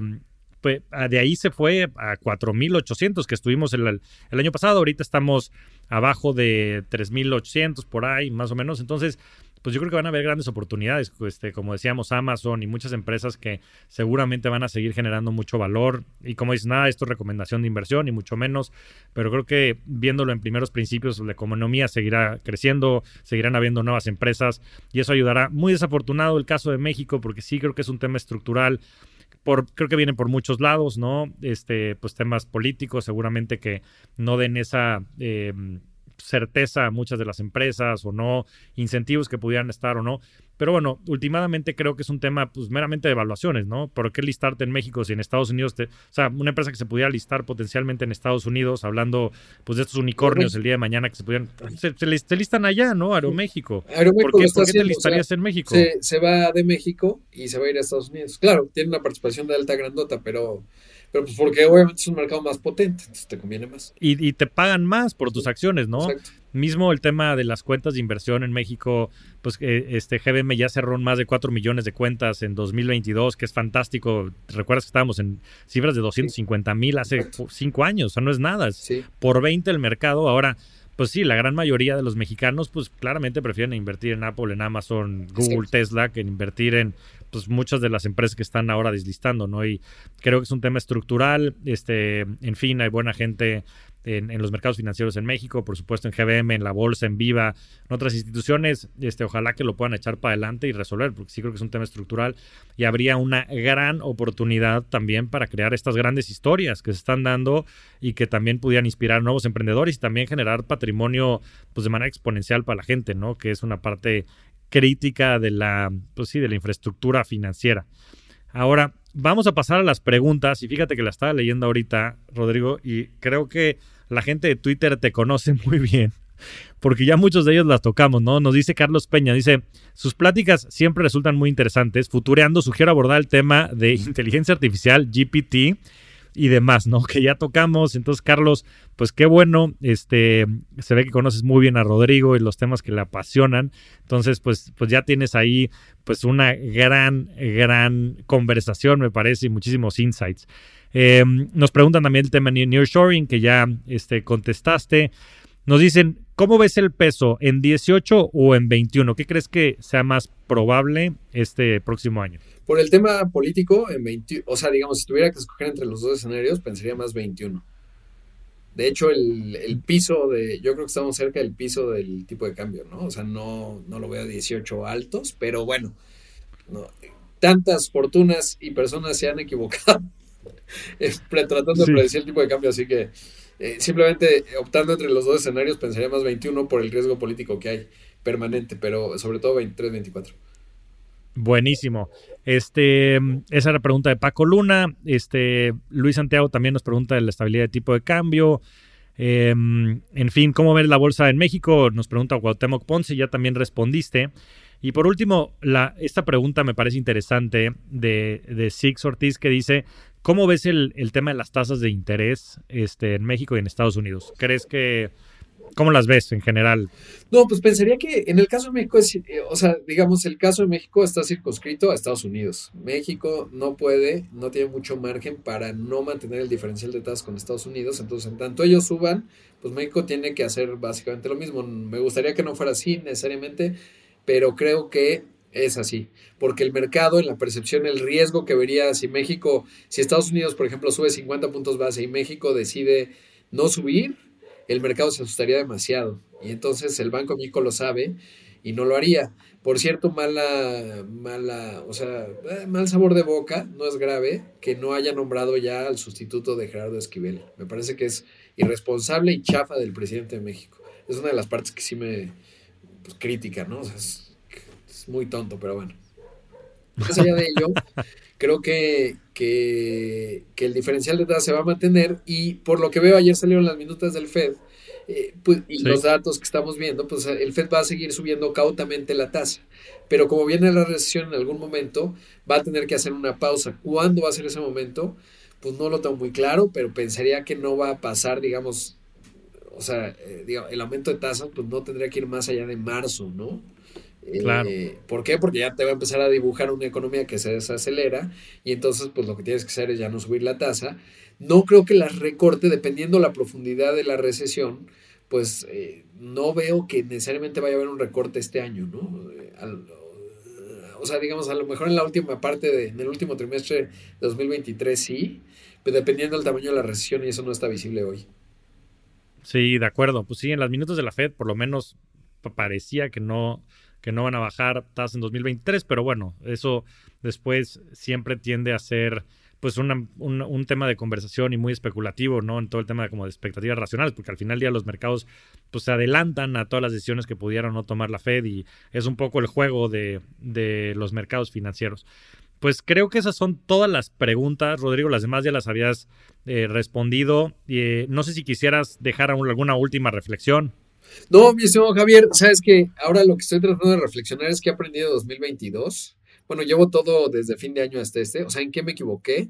pues de ahí se fue a 4.800 que estuvimos el, el año pasado, ahorita estamos abajo de 3.800 por ahí, más o menos, entonces pues yo creo que van a haber grandes oportunidades, este, como decíamos, Amazon y muchas empresas que seguramente van a seguir generando mucho valor. Y como dices, nada, esto es recomendación de inversión y mucho menos, pero creo que viéndolo en primeros principios, la economía seguirá creciendo, seguirán habiendo nuevas empresas y eso ayudará. Muy desafortunado el caso de México, porque sí creo que es un tema estructural. Por, creo que viene por muchos lados, ¿no? Este, pues temas políticos, seguramente que no den esa eh, certeza a muchas de las empresas o no, incentivos que pudieran estar o no. Pero bueno, últimamente creo que es un tema pues meramente de evaluaciones, ¿no? ¿Por qué listarte en México si en Estados Unidos, te, o sea, una empresa que se pudiera listar potencialmente en Estados Unidos, hablando pues de estos unicornios el día de mañana que se pudieran, se, listan allá, ¿no? Aeroméxico. Aeroméxico ¿Por qué, ¿por qué te listarías en México? Se, se va de México y se va a ir a Estados Unidos. Claro, tiene una participación de alta grandota, pero pero pues porque obviamente es un mercado más potente, entonces te conviene más. Y, te pagan más por tus acciones, ¿no? Exacto. Mismo el tema de las cuentas de inversión en México, pues eh, este GBM ya cerró más de 4 millones de cuentas en 2022, que es fantástico. Recuerdas que estábamos en cifras de 250 mil hace 5 años, o sea, no es nada. Por 20 el mercado. Ahora, pues sí, la gran mayoría de los mexicanos, pues claramente prefieren invertir en Apple, en Amazon, Google, Tesla, que invertir en pues muchas de las empresas que están ahora deslistando, ¿no? Y creo que es un tema estructural, este, en fin, hay buena gente en, los mercados financieros en México, por supuesto en GBM, en la bolsa, en Viva, en otras instituciones, este, ojalá que lo puedan echar para adelante y resolver, porque sí creo que es un tema estructural y habría una gran oportunidad también para crear estas grandes historias que se están dando y que también pudieran inspirar nuevos emprendedores y también generar patrimonio pues de manera exponencial para la gente, ¿no? Que es una parte crítica de la, pues sí, de la infraestructura financiera. Ahora, vamos a pasar a las preguntas y fíjate que la estaba leyendo ahorita, Rodrigo, y creo que la gente de Twitter te conoce muy bien, porque ya muchos de ellos las tocamos, ¿no? Nos dice Carlos Peña, dice, sus pláticas siempre resultan muy interesantes. Futureando, sugiero abordar el tema de inteligencia artificial, GPT, y demás, ¿no? Que ya tocamos. Entonces, Carlos, pues qué bueno. Este, se ve que conoces muy bien a Rodrigo y los temas que le apasionan. Entonces, pues, pues ya tienes ahí, pues, una gran, gran conversación, me parece, y muchísimos insights. Em, nos preguntan también el tema de Nearshoring, que ya este, contestaste. Nos dicen, ¿cómo ves el peso en 18 o en 21? ¿Qué crees que sea más probable este próximo año? Por el tema político, en 20, o sea, digamos, si tuviera que escoger entre los dos escenarios, pensaría más 21. De hecho, el, piso de, yo creo que estamos cerca del piso del tipo de cambio, ¿no? O sea, no, no lo veo 18 altos, pero bueno, tantas fortunas y personas se han equivocado tratando de predecir el tipo de cambio, así que eh, simplemente optando entre los dos escenarios pensaría más 21 por el riesgo político que hay permanente, pero sobre todo 23, 24. Buenísimo. Este, esa era la pregunta de Paco Luna. Este, Luis Santiago también nos pregunta de la estabilidad de tipo de cambio. Em, en fin, ¿cómo ves la bolsa en México? Nos pregunta Cuauhtémoc Ponce, ya también respondiste. Y por último, esta pregunta me parece interesante de, Six Ortiz que dice, ¿cómo ves el, el, tema de las tasas de interés este, en México y en Estados Unidos? ¿Crees que ¿Cómo las ves en general? No, pues pensaría que en el caso de México, es, eh, o sea, digamos, el caso de México está circunscrito a Estados Unidos. México no puede, no tiene mucho margen para no mantener el diferencial de tasas con Estados Unidos. Entonces, en tanto ellos suban, pues México tiene que hacer básicamente lo mismo. Me gustaría que no fuera así necesariamente, pero creo que es así, porque el mercado, en la percepción, el riesgo que vería si México, si Estados Unidos, por ejemplo, sube 50 puntos base y México decide no subir, el mercado se asustaría demasiado. Y entonces el Banco México lo sabe y no lo haría. Por cierto, mala, mala, o sea, eh, mal sabor de boca, no es grave que no haya nombrado ya al sustituto de Gerardo Esquivel. Me parece que es irresponsable y chafa del presidente de México. Es una de las partes que sí me pues, critica, ¿no? O sea, es, es muy tonto, pero bueno. Más allá de ello, creo que, que, el diferencial de tasa se va a mantener y por lo que veo ayer salieron las minutas del Fed eh, pues, y los datos que estamos viendo, pues el Fed va a seguir subiendo cautamente la tasa. Pero como viene la recesión en algún momento, va a tener que hacer una pausa. ¿Cuándo va a ser ese momento? Pues no lo tengo muy claro, pero pensaría que no va a pasar, digamos, o sea, eh, el aumento de tasas, pues no tendría que ir más allá de marzo, ¿no? Claro. Eh, ¿Por qué? Porque ya te va a empezar a dibujar una economía que se desacelera y entonces pues lo que tienes que hacer es ya no subir la tasa. No creo que las recorte dependiendo la profundidad de la recesión, pues eh, no veo que necesariamente vaya a haber un recorte este año, ¿no? Eh, o sea, digamos, a lo mejor en la última parte, de, en el último trimestre de 2023 sí, pero dependiendo del tamaño de la recesión y eso no está visible hoy. Sí, de acuerdo. Pues sí, en las minutos de la Fed por lo menos parecía que no que no van a bajar tasas en 2023, pero bueno, eso después siempre tiende a ser pues un, tema de conversación y muy especulativo, ¿no? En todo el tema de, como de expectativas racionales, porque al final del día los mercados pues se adelantan a todas las decisiones que pudieran no tomar la Fed y es un poco el juego de, los mercados financieros. Pues creo que esas son todas las preguntas, Rodrigo. Las demás ya las habías eh, respondido. Eh, no sé si quisieras dejar alguna última reflexión. No, mi estimado Javier, sabes que ahora lo que estoy tratando de reflexionar es que he aprendido 2022 bueno, llevo todo desde fin de año hasta este, o sea, ¿en qué me equivoqué?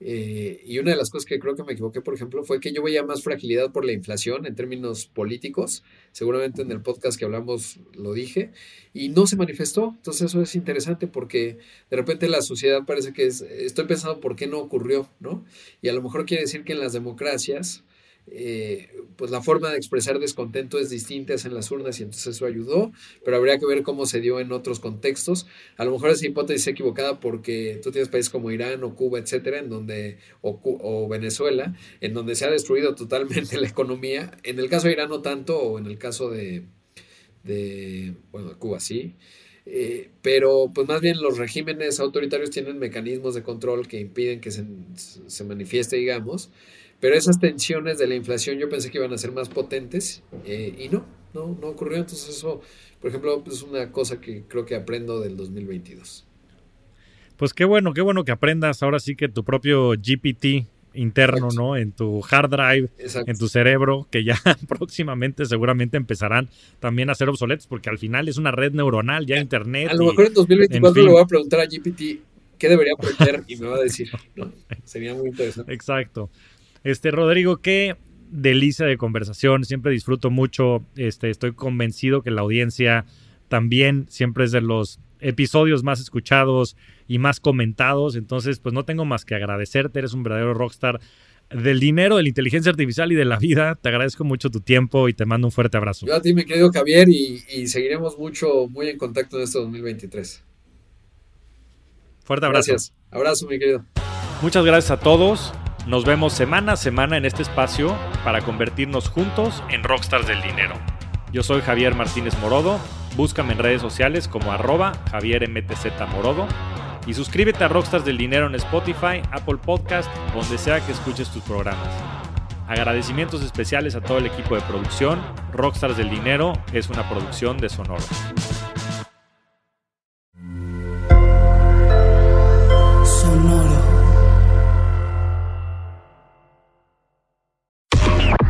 Eh, y una de las cosas que creo que me equivoqué, por ejemplo, fue que yo veía más fragilidad por la inflación en términos políticos. Seguramente en el podcast que hablamos lo dije. Y no se manifestó. Entonces eso es interesante porque de repente la sociedad parece que es... Estoy pensando por qué no ocurrió, ¿no? Y a lo mejor quiere decir que en las democracias eh, pues la forma de expresar descontento es distinta en las urnas y entonces eso ayudó, pero habría que ver cómo se dio en otros contextos. A lo mejor esa hipótesis es equivocada porque tú tienes países como Irán o Cuba, etcétera, en donde, o, Venezuela, en donde se ha destruido totalmente la economía. En el caso de Irán no tanto, o en el caso de, de bueno, Cuba sí. Eh, pero pues más bien los regímenes autoritarios tienen mecanismos de control que impiden que se manifieste, digamos. Pero esas tensiones de la inflación yo pensé que iban a ser más potentes eh, y no, no, no ocurrió. Entonces eso, por ejemplo, es una cosa que creo que aprendo del 2022. Pues qué bueno, qué bueno que aprendas ahora sí que tu propio GPT interno, ¿no? En tu hard drive, en tu cerebro, que ya próximamente seguramente empezarán también a ser obsoletos, porque al final es una red neuronal, ya internet. A lo mejor en 2024 le voy a preguntar a GPT qué debería aprender y me va a decir, ¿no? Sería muy interesante. Exacto. Este, Rodrigo, qué delicia de conversación. Siempre disfruto mucho. Este, estoy convencido que la audiencia también siempre es de los episodios más escuchados y más comentados. Entonces, pues no tengo más que agradecerte. Eres un verdadero rockstar del dinero, de la inteligencia artificial y de la vida. Te agradezco mucho tu tiempo y te mando un fuerte abrazo. Yo a ti, mi querido Javier, y, y seguiremos mucho, muy en contacto en este 2023. Fuerte abrazo. Gracias. Abrazo, mi querido. Muchas gracias a todos. Nos vemos semana a semana en este espacio para convertirnos juntos en rockstars del dinero. Yo soy Javier Martínez Morodo, búscame en redes sociales como arroba Javier MTZ Morodo y suscríbete a Rockstars del Dinero en Spotify, Apple Podcast, donde sea que escuches tus programas. Agradecimientos especiales a todo el equipo de producción. Rockstars del Dinero es una producción de Sonoro.